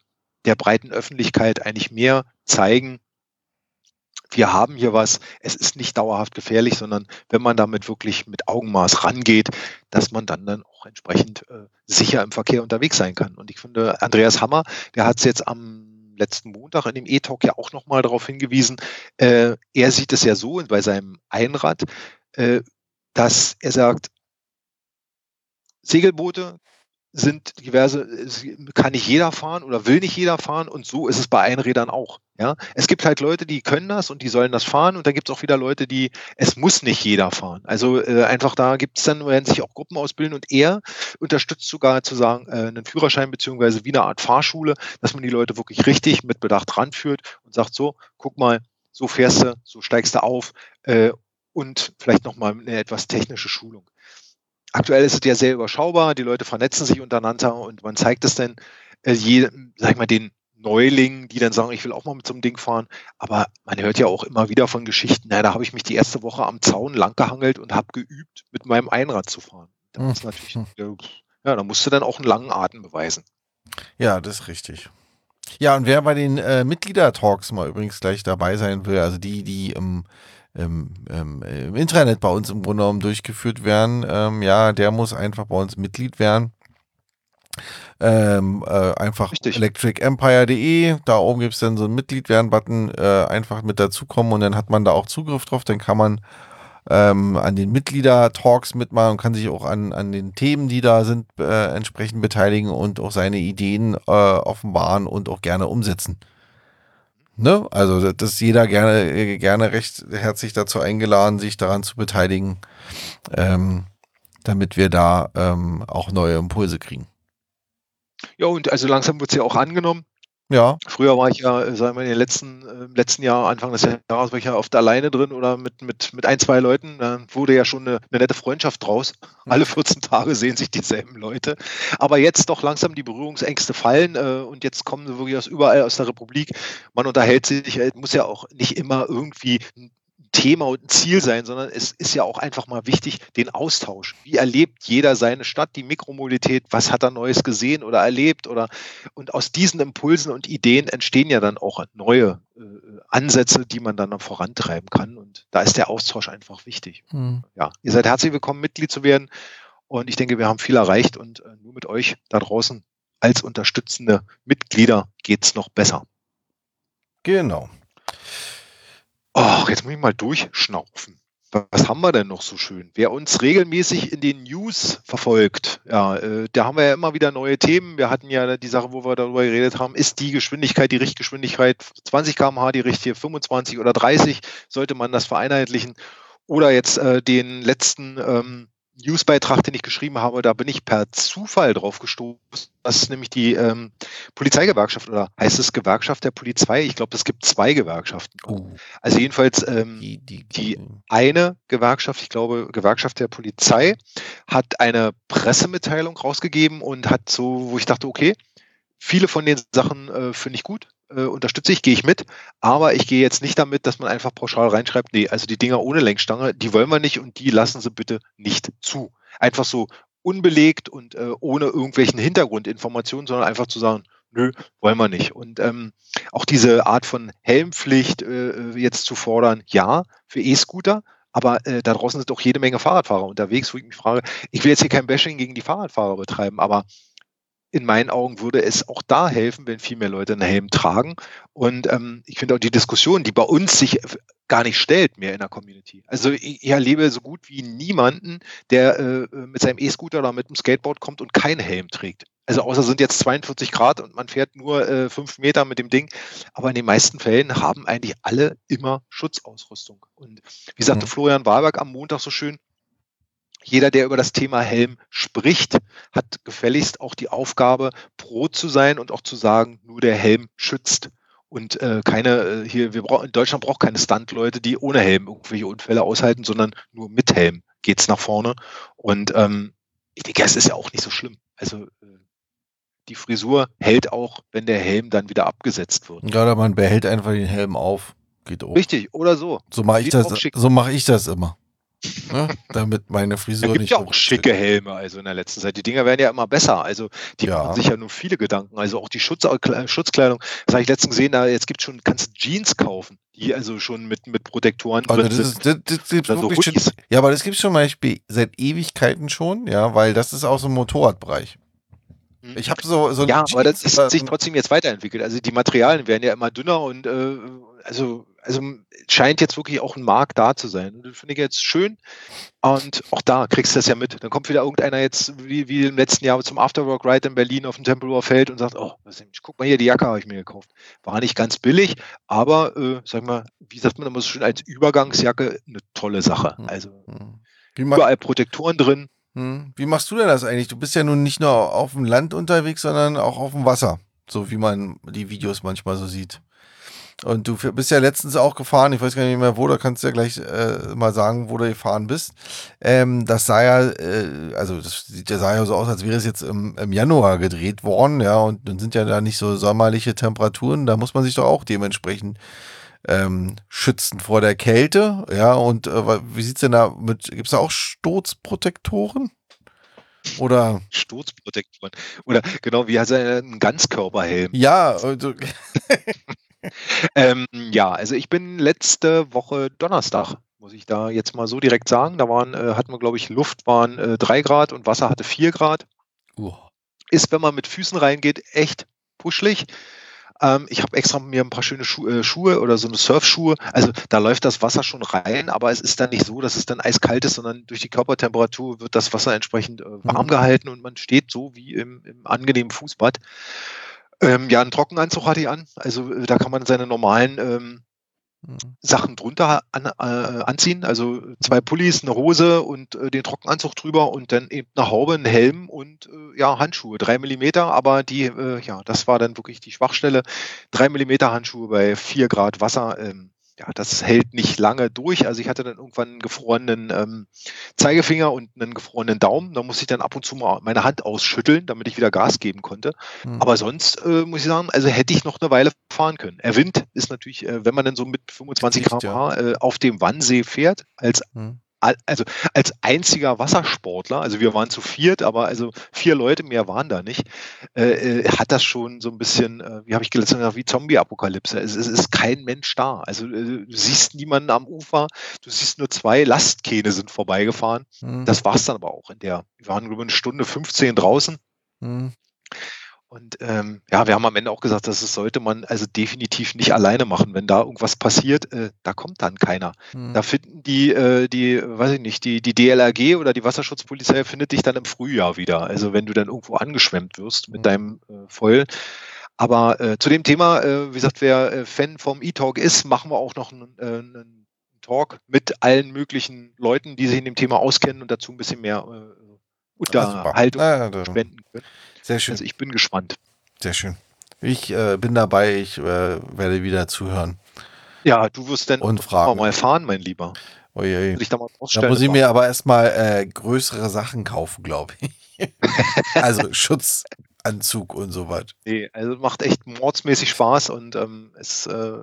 der breiten Öffentlichkeit eigentlich mehr zeigen, wir haben hier was, es ist nicht dauerhaft gefährlich, sondern wenn man damit wirklich mit Augenmaß rangeht, dass man dann dann auch entsprechend äh, sicher im Verkehr unterwegs sein kann. Und ich finde, Andreas Hammer, der hat es jetzt am letzten Montag in dem E-Talk ja auch nochmal darauf hingewiesen, äh, er sieht es ja so bei seinem Einrad, äh, dass er sagt, Segelboote sind diverse, kann nicht jeder fahren oder will nicht jeder fahren und so ist es bei Einrädern auch. Ja, es gibt halt Leute, die können das und die sollen das fahren und dann gibt es auch wieder Leute, die es muss nicht jeder fahren. Also äh, einfach da gibt es dann werden sich auch Gruppen ausbilden und er unterstützt sogar zu sagen äh, einen Führerschein beziehungsweise wie eine Art Fahrschule, dass man die Leute wirklich richtig mit Bedacht ranführt und sagt so, guck mal, so fährst du, so steigst du auf äh, und vielleicht nochmal eine etwas technische Schulung. Aktuell ist es ja sehr überschaubar, die Leute vernetzen sich untereinander und man zeigt es dann äh, je, sag ich mal, den Neulingen, die dann sagen, ich will auch mal mit so einem Ding fahren. Aber man hört ja auch immer wieder von Geschichten, naja, da habe ich mich die erste Woche am Zaun langgehangelt und habe geübt, mit meinem Einrad zu fahren. Da hm. natürlich, ja, da musst du dann auch einen langen Atem beweisen. Ja, das ist richtig. Ja, und wer bei den äh, Mitglieder-Talks mal übrigens gleich dabei sein will, also die, die im, im, im, im Intranet bei uns im Grunde genommen durchgeführt werden, ähm, ja, der muss einfach bei uns Mitglied werden. Ähm, äh, einfach electricempire.de, da oben gibt es dann so einen Mitglied werden-Button, äh, einfach mit dazukommen und dann hat man da auch Zugriff drauf, dann kann man ähm, an den Mitglieder-Talks mitmachen und kann sich auch an, an den Themen, die da sind, äh, entsprechend beteiligen und auch seine Ideen äh, offenbaren und auch gerne umsetzen. Ne? Also das ist jeder gerne, gerne recht herzlich dazu eingeladen, sich daran zu beteiligen, ähm, damit wir da ähm, auch neue Impulse kriegen. Ja, und also langsam wird es ja auch angenommen. Ja. Früher war ich ja, sagen wir, in den letzten, äh, im letzten Jahr, Anfang des Jahres, war ich ja oft alleine drin oder mit, mit, mit ein, zwei Leuten. Da wurde ja schon eine, eine nette Freundschaft draus. Mhm. Alle 14 Tage sehen sich dieselben Leute. Aber jetzt doch langsam die Berührungsängste fallen äh, und jetzt kommen sie wirklich aus überall aus der Republik. Man unterhält sich, äh, muss ja auch nicht immer irgendwie Thema und ein Ziel sein, sondern es ist ja auch einfach mal wichtig, den Austausch. Wie erlebt jeder seine Stadt, die Mikromobilität? Was hat er Neues gesehen oder erlebt? Oder und aus diesen Impulsen und Ideen entstehen ja dann auch neue äh, Ansätze, die man dann vorantreiben kann. Und da ist der Austausch einfach wichtig. Mhm. Ja, ihr seid herzlich willkommen, Mitglied zu werden. Und ich denke, wir haben viel erreicht und äh, nur mit euch da draußen als unterstützende Mitglieder geht es noch besser. Genau. Oh, jetzt muss ich mal durchschnaufen. was haben wir denn noch so schön? Wer uns regelmäßig in den News verfolgt, ja, äh, da haben wir ja immer wieder neue Themen. Wir hatten ja die Sache, wo wir darüber geredet haben, ist die Geschwindigkeit, die Richtgeschwindigkeit 20 km/h, die richtige 25 oder 30, sollte man das vereinheitlichen? Oder jetzt äh, den letzten ähm, Newsbeitrag, den ich geschrieben habe, da bin ich per Zufall drauf gestoßen. Das ist nämlich die ähm, Polizeigewerkschaft oder heißt es Gewerkschaft der Polizei? Ich glaube, es gibt zwei Gewerkschaften. Oh. Also jedenfalls ähm, die, die, die, eine Gewerkschaft, ich glaube Gewerkschaft der Polizei, hat eine Pressemitteilung rausgegeben und hat so, wo ich dachte, okay, viele von den Sachen äh, finde ich gut, äh, unterstütze ich, gehe ich mit, aber ich gehe jetzt nicht damit, dass man einfach pauschal reinschreibt, nee, also die Dinger ohne Lenkstange, die wollen wir nicht und die lassen sie bitte nicht zu. Einfach so unbelegt und äh, ohne irgendwelchen Hintergrundinformationen, sondern einfach zu sagen, nö, wollen wir nicht. Und ähm, auch diese Art von Helmpflicht äh, jetzt zu fordern, ja, für E-Scooter, aber äh, da draußen sind auch jede Menge Fahrradfahrer unterwegs, wo ich mich frage, ich will jetzt hier kein Bashing gegen die Fahrradfahrer betreiben, aber in meinen Augen würde es auch da helfen, wenn viel mehr Leute einen Helm tragen. Und ähm, ich finde auch die Diskussion, die bei uns sich gar nicht stellt mehr in der Community. Also ich, ich erlebe so gut wie niemanden, der äh, mit seinem E-Scooter oder mit dem Skateboard kommt und keinen Helm trägt. Also außer sind jetzt 42 Grad und man fährt nur äh, fünf Meter mit dem Ding. Aber in den meisten Fällen haben eigentlich alle immer Schutzausrüstung. Und wie sagte mhm. Florian Wahlberg am Montag so schön, jeder, der über das Thema Helm spricht, hat gefälligst auch die Aufgabe, pro zu sein und auch zu sagen, nur der Helm schützt. Und äh, keine, äh, hier, wir brauchen, in Deutschland braucht keine Stunt-Leute, die ohne Helm irgendwelche Unfälle aushalten, sondern nur mit Helm geht's nach vorne. Und ähm, ich denke, es ist ja auch nicht so schlimm. Also äh, die Frisur hält auch, wenn der Helm dann wieder abgesetzt wird. Ja, oder man behält einfach den Helm auf. Geht auch. Richtig, oder so. So mache ich das. So mache ich das immer. Ne? Damit meine Frisur da gibt nicht. ja auch schicke Helme, also in der letzten Zeit. Die Dinger werden ja immer besser. Also die ja. machen sich ja nur viele Gedanken. Also auch die Schutz, Schutzkleidung. Das habe ich letztens gesehen, da jetzt gibt schon, kannst du Jeans kaufen, die also schon mit, mit Protektoren also drin das sind. Ist, das, das gibt's so schon, ja, aber das gibt es schon mal seit Ewigkeiten schon, ja, weil das ist auch so ein Motorradbereich. Hm. Ich habe so, so Ja, aber das ist sich trotzdem jetzt weiterentwickelt. Also die Materialien werden ja immer dünner und äh, also also scheint jetzt wirklich auch ein Markt da zu sein. Und das finde ich jetzt schön. Und auch da kriegst du das ja mit. Dann kommt wieder irgendeiner jetzt, wie, wie im letzten Jahr zum Afterwork Ride in Berlin auf dem Tempelhofer Feld und sagt, oh, guck mal hier, die Jacke habe ich mir gekauft. War nicht ganz billig, aber, äh, sag mal, wie sagt man immer so schön, als Übergangsjacke eine tolle Sache. Hm. Also überall Protektoren drin. Hm. Wie machst du denn das eigentlich? Du bist ja nun nicht nur auf dem Land unterwegs, sondern auch auf dem Wasser. So wie man die Videos manchmal so sieht. Und du bist ja letztens auch gefahren, ich weiß gar nicht mehr wo, da kannst du ja gleich äh, mal sagen, wo du gefahren bist. Ähm, das sah ja, äh, also das sieht ja, sah ja so aus, als wäre es jetzt im, im Januar gedreht worden, ja, und dann sind ja da nicht so sommerliche Temperaturen, da muss man sich doch auch dementsprechend ähm, schützen vor der Kälte, ja, und äh, wie sieht's denn da mit, gibt's da auch Sturzprotektoren? Oder Sturzprotektoren. Oder genau, wie heißt er, ein Ganzkörperhelm. Ja, also ähm, ja, also ich bin letzte Woche Donnerstag, muss ich da jetzt mal so direkt sagen. Da waren, äh, hatten wir, glaube ich, Luft waren äh, 3 Grad und Wasser hatte 4 Grad. Uh. Ist, wenn man mit Füßen reingeht, echt puschlig. Ähm, ich habe extra mir ein paar schöne Schu äh, Schuhe oder so eine Surfschuhe. Also da läuft das Wasser schon rein, aber es ist dann nicht so, dass es dann eiskalt ist, sondern durch die Körpertemperatur wird das Wasser entsprechend äh, warm mhm. gehalten und man steht so wie im, im angenehmen Fußbad. Ähm, ja, einen Trockenanzug hatte ich an. Also äh, da kann man seine normalen ähm, mhm. Sachen drunter an, äh, anziehen. Also zwei Pullis, eine Hose und äh, den Trockenanzug drüber und dann eben eine Haube, einen Helm und äh, ja, Handschuhe. Drei Millimeter, aber die, äh, ja, das war dann wirklich die Schwachstelle. Drei Millimeter Handschuhe bei vier Grad Wasser. Ähm, ja, das hält nicht lange durch. Also ich hatte dann irgendwann einen gefrorenen ähm, Zeigefinger und einen gefrorenen Daumen. Da musste ich dann ab und zu mal meine Hand ausschütteln, damit ich wieder Gas geben konnte. Mhm. Aber sonst äh, muss ich sagen, also hätte ich noch eine Weile fahren können. Der Wind ist natürlich, äh, wenn man dann so mit 25 km/h äh, auf dem Wannsee fährt, als mhm also als einziger Wassersportler, also wir waren zu viert, aber also vier Leute mehr waren da nicht, äh, äh hat das schon so ein bisschen, äh, wie habe ich gelesen, wie Zombie-Apokalypse. Es, es, ist kein Mensch da. Also äh, du siehst niemanden am Ufer, du siehst nur zwei Lastkähne sind vorbeigefahren. Mhm. Das war es dann aber auch in der, wir waren über eine Stunde 15 draußen. Mhm. Und ähm, ja, wir haben am Ende auch gesagt, dass es sollte man also definitiv nicht alleine machen. Wenn da irgendwas passiert, äh, da kommt dann keiner. Mhm. Da finden die, äh, die, weiß ich nicht, die, die DLRG oder die Wasserschutzpolizei findet dich dann im Frühjahr wieder. Also wenn du dann irgendwo angeschwemmt wirst mit mhm. deinem äh, Foil. Aber äh, zu dem Thema, äh, wie gesagt, wer äh, Fan vom E-Talk ist, machen wir auch noch einen, äh, einen Talk mit allen möglichen Leuten, die sich in dem Thema auskennen und dazu ein bisschen mehr Unterhaltung ja, spenden können. Sehr schön. Also ich bin gespannt. Sehr schön. Ich äh, bin dabei, ich äh, werde wieder zuhören. Ja, du wirst dann und fragen. mal fahren, mein Lieber. Oje. Da, da, muss ich mir aber erstmal äh, größere Sachen kaufen, glaube ich. also Schutzanzug und so was. Nee, also macht echt mordsmäßig Spaß und ähm, es äh,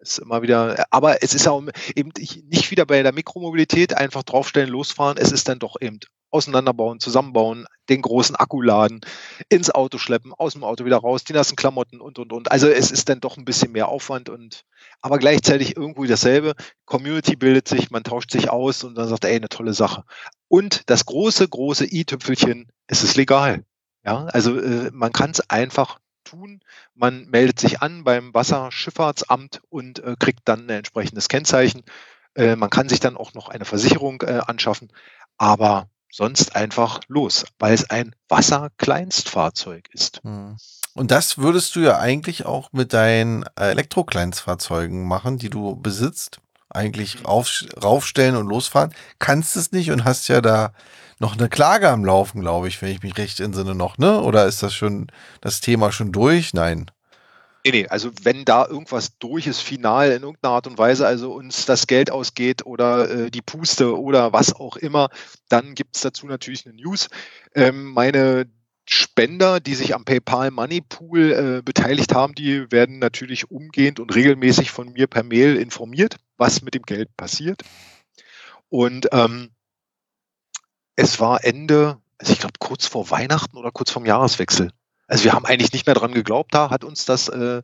ist immer wieder, aber es ist auch eben nicht wieder bei der Mikromobilität einfach draufstellen, losfahren. Es ist dann doch eben auseinanderbauen, zusammenbauen, den großen Akku laden, ins Auto schleppen, aus dem Auto wieder raus, die nassen Klamotten und und und. Also es ist dann doch ein bisschen mehr Aufwand und aber gleichzeitig irgendwo dasselbe. Community bildet sich, man tauscht sich aus und dann sagt, ey, eine tolle Sache. Und das große, große i-Tüpfelchen, es ist legal. Ja, also äh, man kann es einfach tun. Man meldet sich an beim Wasserschifffahrtsamt und äh, kriegt dann ein entsprechendes Kennzeichen. Äh, man kann sich dann auch noch eine Versicherung äh, anschaffen. Aber sonst einfach los, weil es ein Wasserkleinstfahrzeug ist. Hm. Und das würdest du ja eigentlich auch mit deinen Elektrokleinstfahrzeugen machen, die du besitzt. Eigentlich rauf, raufstellen und losfahren. Kannst es nicht und hast ja da noch eine Klage am Laufen, glaube ich, wenn ich mich recht entsinne noch, ne? Oder ist das schon das Thema schon durch? Nein. Nee, nee, also wenn da irgendwas durch ist, final in irgendeiner Art und Weise, also uns das Geld ausgeht oder äh, die Puste oder was auch immer, dann gibt es dazu natürlich eine News. Ähm, meine Spender, die sich am PayPal Money Pool äh, beteiligt haben, die werden natürlich umgehend und regelmäßig von mir per Mail informiert, was mit dem Geld passiert. Und ähm, es war Ende, also ich glaube kurz vor Weihnachten oder kurz vorm Jahreswechsel. Also wir haben eigentlich nicht mehr dran geglaubt, da hat uns das äh,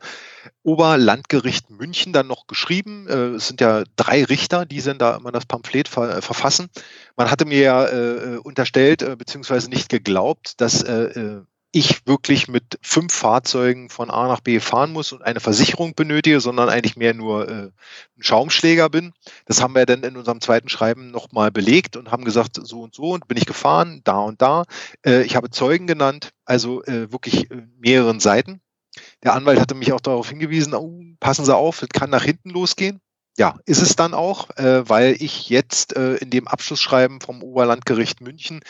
Oberlandgericht München dann noch geschrieben. Äh, es sind ja drei Richter, die sind da immer das Pamphlet ver äh, verfassen. Man hatte mir ja äh, unterstellt, äh, beziehungsweise nicht geglaubt, dass äh, äh ich wirklich mit fünf Fahrzeugen von A nach B fahren muss und eine Versicherung benötige, sondern eigentlich mehr nur äh, ein Schaumschläger bin. Das haben wir dann in unserem zweiten Schreiben nochmal belegt und haben gesagt, so und so und bin ich gefahren, da und da. Äh, ich habe Zeugen genannt, also äh, wirklich äh, mehreren Seiten. Der Anwalt hatte mich auch darauf hingewiesen, oh, passen Sie auf, es kann nach hinten losgehen. Ja, ist es dann auch, äh, weil ich jetzt äh, in dem Abschlussschreiben vom Oberlandgericht München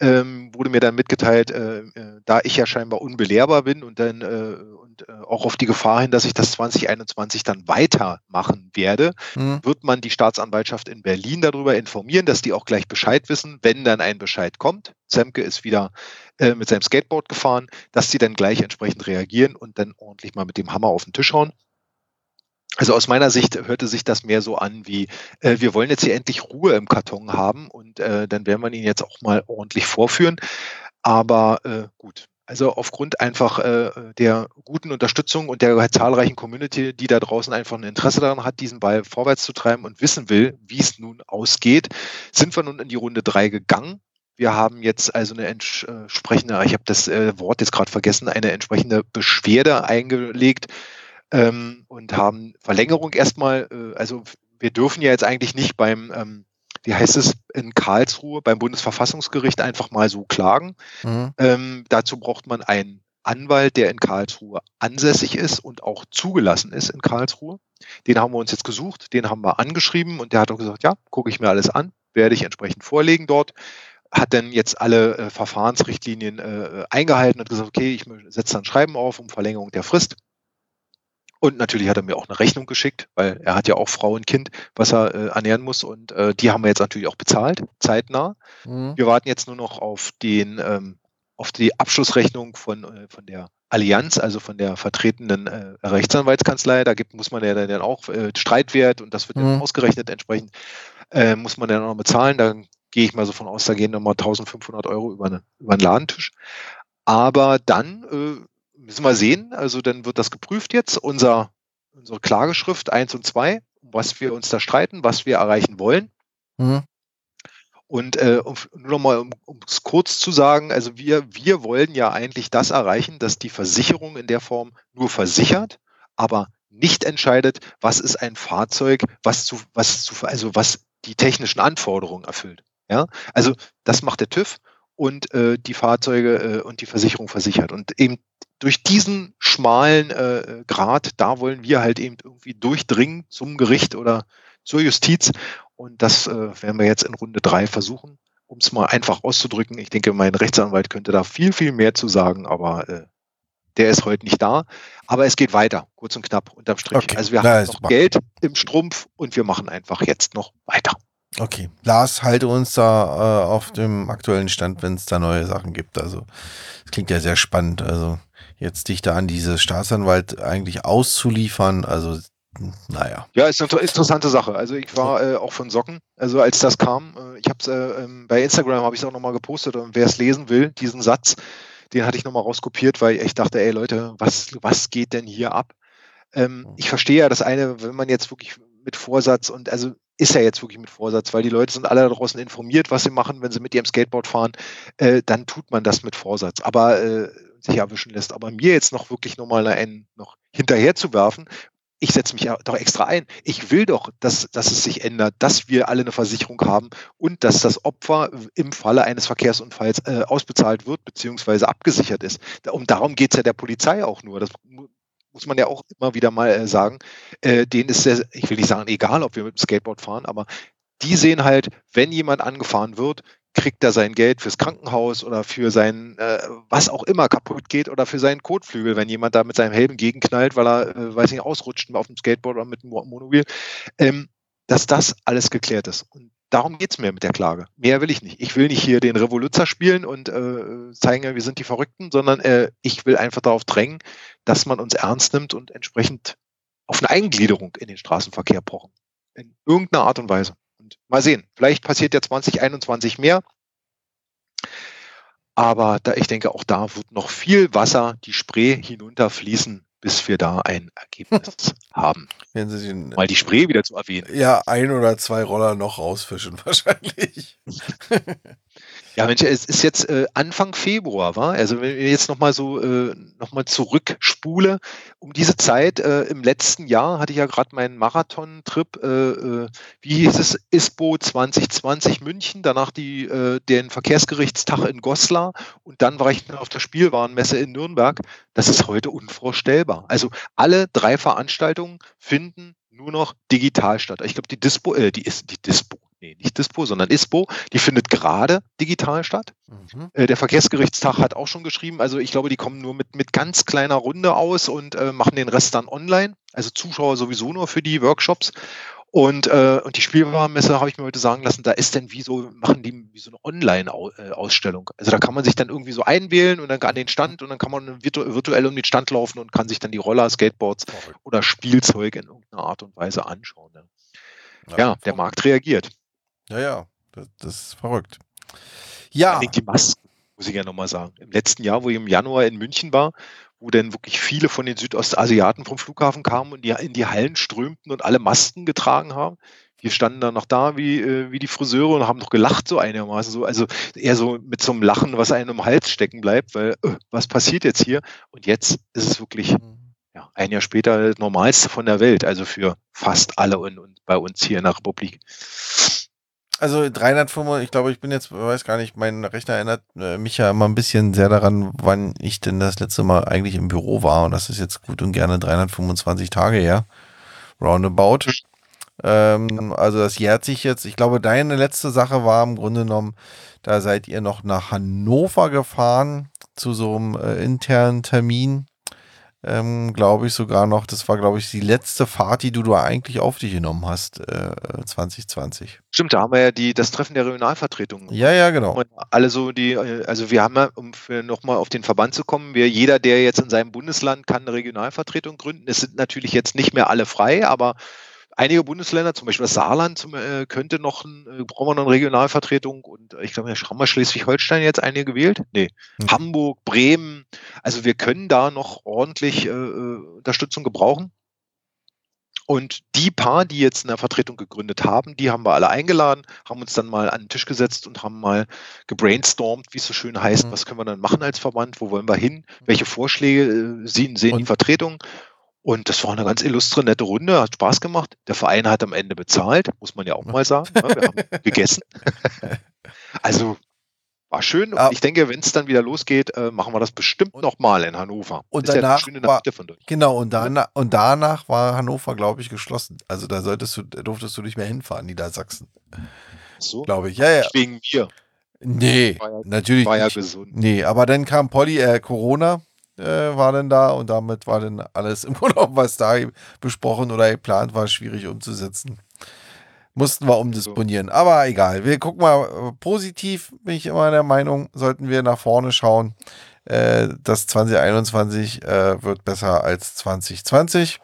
ähm, wurde mir dann mitgeteilt, äh, äh da ich ja scheinbar unbelehrbar bin und dann äh, und äh, auch auf die Gefahr hin, dass ich das 2021 dann weitermachen werde, mhm. wird man die Staatsanwaltschaft in Berlin darüber informieren, dass die auch gleich Bescheid wissen, wenn dann ein Bescheid kommt. Zemke ist wieder mit seinem Skateboard gefahren, dass sie dann gleich entsprechend reagieren und dann ordentlich mal mit dem Hammer auf den Tisch hauen. Also aus meiner Sicht hörte sich das mehr so an wie, äh, wir wollen jetzt hier endlich Ruhe im Karton haben und äh, dann werden wir ihn jetzt auch mal ordentlich vorführen. Aber äh, gut, also aufgrund einfach äh, der guten Unterstützung und der zahlreichen Community, die da draußen einfach ein Interesse daran hat, diesen Ball vorwärts zu treiben und wissen will, wie es nun ausgeht, sind wir nun in die Runde drei gegangen. Wir haben jetzt also eine entsprechende, ich habe das äh, Wort jetzt gerade vergessen, eine entsprechende Beschwerde eingelegt ähm, und haben Verlängerung erstmal, äh, also wir dürfen ja jetzt eigentlich nicht beim, ähm, wie heißt es, in Karlsruhe beim Bundesverfassungsgericht einfach mal so klagen. Mhm. Ähm, dazu braucht man einen Anwalt, der in Karlsruhe ansässig ist und auch zugelassen ist in Karlsruhe. Den haben wir uns jetzt gesucht, den haben wir angeschrieben und der hat auch gesagt, ja, gucke ich mir alles an, werde ich entsprechend vorlegen dort hat dann jetzt alle äh, Verfahrensrichtlinien äh, eingehalten und gesagt, okay, ich setze dann Schreiben auf um Verlängerung der Frist. Und natürlich hat er mir auch eine Rechnung geschickt, weil er hat ja auch Frau und Kind, was er äh, ernähren muss. Und äh, die haben wir jetzt natürlich auch bezahlt, zeitnah. Mhm. Wir warten jetzt nur noch auf den, ähm, auf die Abschlussrechnung von, äh, von der Allianz, also von der vertretenen äh, Rechtsanwaltskanzlei. Da gibt, muss man ja dann auch äh, Streitwert und das wird mhm. dann ausgerechnet entsprechend, äh, muss man dann auch noch bezahlen. Da gehe ich mal so von aus, da gehen nochmal 1500 Euro über, eine, über einen Ladentisch. Aber dann äh, müssen wir sehen. Also dann wird das geprüft jetzt. Unser, unsere Klageschrift 1 und 2, was wir uns da streiten, was wir erreichen wollen. Mhm. Und äh, um, nur nochmal, um es kurz zu sagen, also wir, wir wollen ja eigentlich das erreichen, dass die Versicherung in der Form nur versichert, aber nicht entscheidet, was ist ein Fahrzeug, was zu, was zu, also was die technischen Anforderungen erfüllt. Ja, also das macht der TÜV und äh, die Fahrzeuge äh, und die Versicherung versichert. Und eben durch diesen schmalen äh, Grad, da wollen wir halt eben irgendwie durchdringen zum Gericht oder zur Justiz. Und das äh, werden wir jetzt in Runde drei versuchen, um es mal einfach auszudrücken. Ich denke, mein Rechtsanwalt könnte da viel, viel mehr zu sagen, aber äh, der ist heute nicht da. Aber es geht weiter, kurz und knapp, unterm Strich. Okay. Also wir Na, haben noch Geld im Strumpf und wir machen einfach jetzt noch weiter. Okay. Lars, halte uns da äh, auf dem aktuellen Stand, wenn es da neue Sachen gibt. Also, es klingt ja sehr spannend. Also, jetzt dich da an diese Staatsanwalt eigentlich auszuliefern, also, naja. Ja, ist eine interessante Sache. Also, ich war äh, auch von Socken, also als das kam. Äh, ich habe es äh, ähm, bei Instagram habe ich es auch nochmal gepostet und wer es lesen will, diesen Satz, den hatte ich nochmal rauskopiert, weil ich dachte, ey Leute, was, was geht denn hier ab? Ähm, mhm. ich verstehe ja das eine, wenn man jetzt wirklich mit Vorsatz und also ist ja jetzt wirklich mit Vorsatz, weil die Leute sind alle da draußen informiert, was sie machen, wenn sie mit ihrem Skateboard fahren, äh, dann tut man das mit Vorsatz. Aber äh, sich erwischen lässt. Aber mir jetzt noch wirklich nochmal einen noch hinterher zu werfen, ich setze mich ja doch extra ein. Ich will doch, dass, dass es sich ändert, dass wir alle eine Versicherung haben und dass das Opfer im Falle eines Verkehrsunfalls äh, ausbezahlt wird bzw. abgesichert ist. Und darum geht es ja der Polizei auch nur. Das muss man ja auch immer wieder mal äh, sagen, äh, denen ist sehr, ich will nicht sagen, egal, ob wir mit dem Skateboard fahren, aber die sehen halt, wenn jemand angefahren wird, kriegt er sein Geld fürs Krankenhaus oder für sein, äh, was auch immer kaputt geht oder für seinen Kotflügel, wenn jemand da mit seinem Helm gegenknallt, weil er, äh, weiß nicht, ausrutscht auf dem Skateboard oder mit dem Monobil, ähm, dass das alles geklärt ist. Und darum geht's mir mit der Klage. Mehr will ich nicht. Ich will nicht hier den Revoluzer spielen und äh, zeigen, wir sind die Verrückten, sondern äh, ich will einfach darauf drängen, dass man uns ernst nimmt und entsprechend auf eine Eingliederung in den Straßenverkehr pochen. In irgendeiner Art und Weise. Und mal sehen, vielleicht passiert ja 2021 mehr. Aber da, ich denke, auch da wird noch viel Wasser die Spree hinunterfließen, bis wir da ein Ergebnis haben. Wenn Sie den, Mal die Spree wieder zu erwähnen. Ja, ein oder zwei Roller noch rausfischen wahrscheinlich. Ja, Mensch, es ist jetzt äh, Anfang Februar, war? Also wenn ich jetzt nochmal so äh, nochmal zurückspule, um diese Zeit äh, im letzten Jahr hatte ich ja gerade meinen Marathon-Trip, äh, äh, wie hieß es, ISPO 2020 München, danach die, äh, den Verkehrsgerichtstag in Goslar und dann war ich auf der Spielwarenmesse in Nürnberg. Das ist heute unvorstellbar. Also alle drei Veranstaltungen finden nur noch digital statt. Ich glaube, die Dispo, äh, die ist die Dispo, nee, nicht Dispo, sondern ISPO, die findet gerade digital statt. Mhm. Äh, der Verkehrsgerichtstag hat auch schon geschrieben, also ich glaube, die kommen nur mit, mit ganz kleiner Runde aus und äh, machen den Rest dann online. Also Zuschauer sowieso nur für die Workshops. Und, äh, und die Spielwarenmesse habe ich mir heute sagen lassen, da ist denn wie so, machen die wie so eine Online-Ausstellung. Also da kann man sich dann irgendwie so einwählen und dann an den Stand und dann kann man virtu virtuell um den Stand laufen und kann sich dann die Roller, Skateboards oder Spielzeug in irgendeiner Art und Weise anschauen. Ne? Ja, ja der Markt reagiert. Ja, ja, das, das ist verrückt. Ja. Die Masken, muss ich ja nochmal sagen. Im letzten Jahr, wo ich im Januar in München war, wo dann wirklich viele von den Südostasiaten vom Flughafen kamen und die in die Hallen strömten und alle Masken getragen haben. Wir standen dann noch da wie, äh, wie die Friseure und haben noch gelacht so einigermaßen so, also eher so mit so einem Lachen, was einem im Hals stecken bleibt, weil äh, was passiert jetzt hier? Und jetzt ist es wirklich mhm. ja, ein Jahr später das Normalste von der Welt, also für fast alle und, und bei uns hier in der Republik. Also 305, ich glaube, ich bin jetzt, weiß gar nicht, mein Rechner erinnert äh, mich ja immer ein bisschen sehr daran, wann ich denn das letzte Mal eigentlich im Büro war. Und das ist jetzt gut und gerne 325 Tage her. Roundabout. Ähm, also das jährt sich jetzt. Ich glaube, deine letzte Sache war im Grunde genommen, da seid ihr noch nach Hannover gefahren zu so einem äh, internen Termin ähm, glaube ich sogar noch. Das war, glaube ich, die letzte Fahrt, die du, du eigentlich auf dich genommen hast, äh, 2020. Stimmt, da haben wir ja die, das Treffen der Regionalvertretung. Ja, ja, genau. Alle so die, äh, also wir haben ja, um nochmal auf den Verband zu kommen, wir, jeder, der jetzt in seinem Bundesland kann eine Regionalvertretung gründen. Es sind natürlich jetzt nicht mehr alle frei, aber einige Bundesländer, zum Beispiel das Saarland, äh, könnte noch, ein, äh, brauchen wir noch eine Regionalvertretung und ich glaube, haben wir Schleswig-Holstein jetzt einige gewählt? Nee. Hm. Hamburg, Bremen. Also wir können da noch ordentlich äh, äh Unterstützung gebrauchen. Und die paar, die jetzt eine Vertretung gegründet haben, die haben wir alle eingeladen, haben uns dann mal an den Tisch gesetzt und haben mal gebrainstormt, wie es so schön heißt, mhm. was können wir dann machen als Verband, wo wollen wir hin, mhm. welche Vorschläge äh, sehen, sehen die Vertretungen. Und das war eine ganz illustre, nette Runde, hat Spaß gemacht. Der Verein hat am Ende bezahlt, muss man ja auch mal sagen. Ja, wir haben gegessen. also war schön. Und ja. ich denke, wenn es dann wieder losgeht, äh, machen wir das bestimmt nochmal in Hannover. Und Ist danach ja war, genau und, danach, und danach war Hannover, glaube ich, geschlossen. Also da solltest du, durftest du nicht mehr hinfahren, Niedersachsen. So, glaube ich. Ja, ja. Wegen mir. Nee, war ja, natürlich. War ja nicht. gesund. Nee, aber dann kam Polly, äh, Corona äh, war dann da und damit war dann alles im Urlaub, was da besprochen oder geplant war, schwierig umzusetzen mussten wir umdisponieren. Aber egal, wir gucken mal positiv, bin ich immer der Meinung, sollten wir nach vorne schauen. Äh, das 2021 äh, wird besser als 2020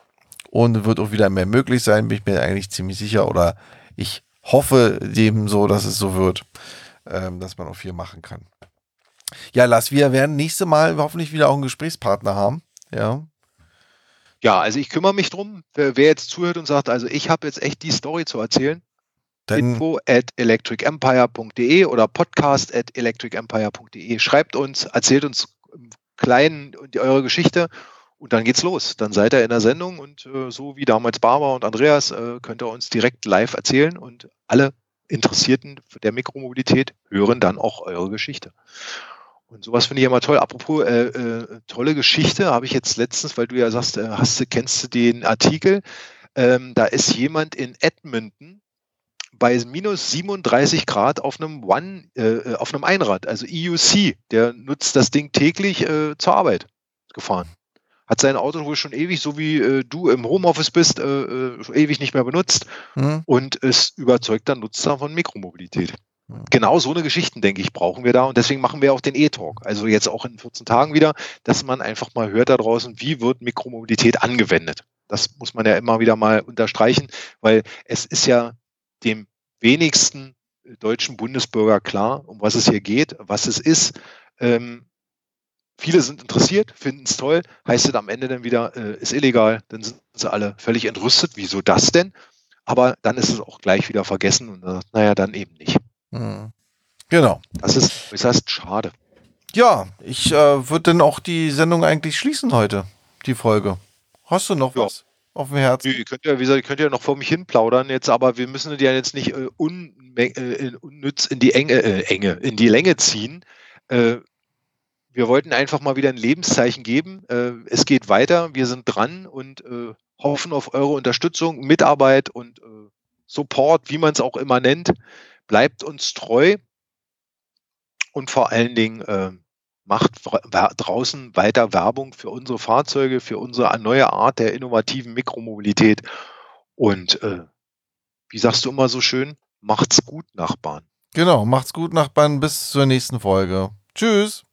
und wird auch wieder mehr möglich sein, bin ich mir eigentlich ziemlich sicher oder ich hoffe dem so, dass es so wird, ähm, dass man auch viel machen kann. Ja, Lass, wir werden nächste Mal hoffentlich wieder auch einen Gesprächspartner haben. Ja. Ja, also ich kümmere mich drum. Wer, wer jetzt zuhört und sagt, also ich habe jetzt echt die Story zu erzählen, Dann info at electricempire.de oder podcast at electricempire.de. Schreibt uns, erzählt uns klein eure Geschichte und dann geht's los. Dann seid ihr in der Sendung und äh, so wie damals Barbara und Andreas äh, könnt ihr uns direkt live erzählen und alle Interessierten der Mikromobilität hören dann auch eure Geschichte. Und sowas finde ich immer toll. Apropos äh, äh, tolle Geschichte, habe ich jetzt letztens, weil du ja sagst, äh, hast du, kennst du den Artikel? Ähm, da ist jemand in Edmonton bei minus 37 Grad auf einem One, äh, äh auf einem Einrad, also EUC, der nutzt das Ding täglich äh, zur Arbeit gefahren. Hat sein Auto wohl schon ewig, so wie du im Homeoffice bist, ewig nicht mehr benutzt mhm. und ist überzeugter Nutzer von Mikromobilität. Genau so eine Geschichten, denke ich, brauchen wir da. Und deswegen machen wir auch den E-Talk. Also jetzt auch in 14 Tagen wieder, dass man einfach mal hört da draußen, wie wird Mikromobilität angewendet. Das muss man ja immer wieder mal unterstreichen, weil es ist ja dem wenigsten deutschen Bundesbürger klar, um was es hier geht, was es ist. Ähm, viele sind interessiert, finden es toll, heißt es am Ende dann wieder, äh, ist illegal, dann sind sie alle völlig entrüstet. Wieso das denn? Aber dann ist es auch gleich wieder vergessen und äh, naja, dann eben nicht. Hm. Genau. Das ist äußerst schade. Ja, ich äh, würde dann auch die Sendung eigentlich schließen heute, die Folge. Hast du noch ja. was auf dem Herzen? Ihr könnt ja, wie gesagt, ihr könnt ja noch vor mich hin plaudern jetzt, aber wir müssen die ja jetzt nicht äh, äh, unnütz in die Enge, äh, Enge, in die Länge ziehen. Äh, wir wollten einfach mal wieder ein Lebenszeichen geben. Äh, es geht weiter, wir sind dran und hoffen auf eure Unterstützung, Mitarbeit und Support, wie man es auch immer nennt bleibt uns treu und vor allen Dingen äh, macht draußen weiter Werbung für unsere Fahrzeuge, für unsere neue Art der innovativen Mikromobilität. Und äh, wie sagst du immer so schön, macht's gut, Nachbarn. Genau, macht's gut, Nachbarn. Bis zur nächsten Folge. Tschüss.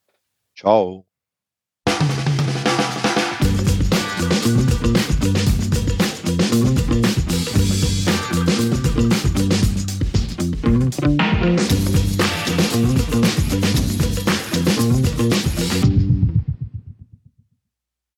Ciao.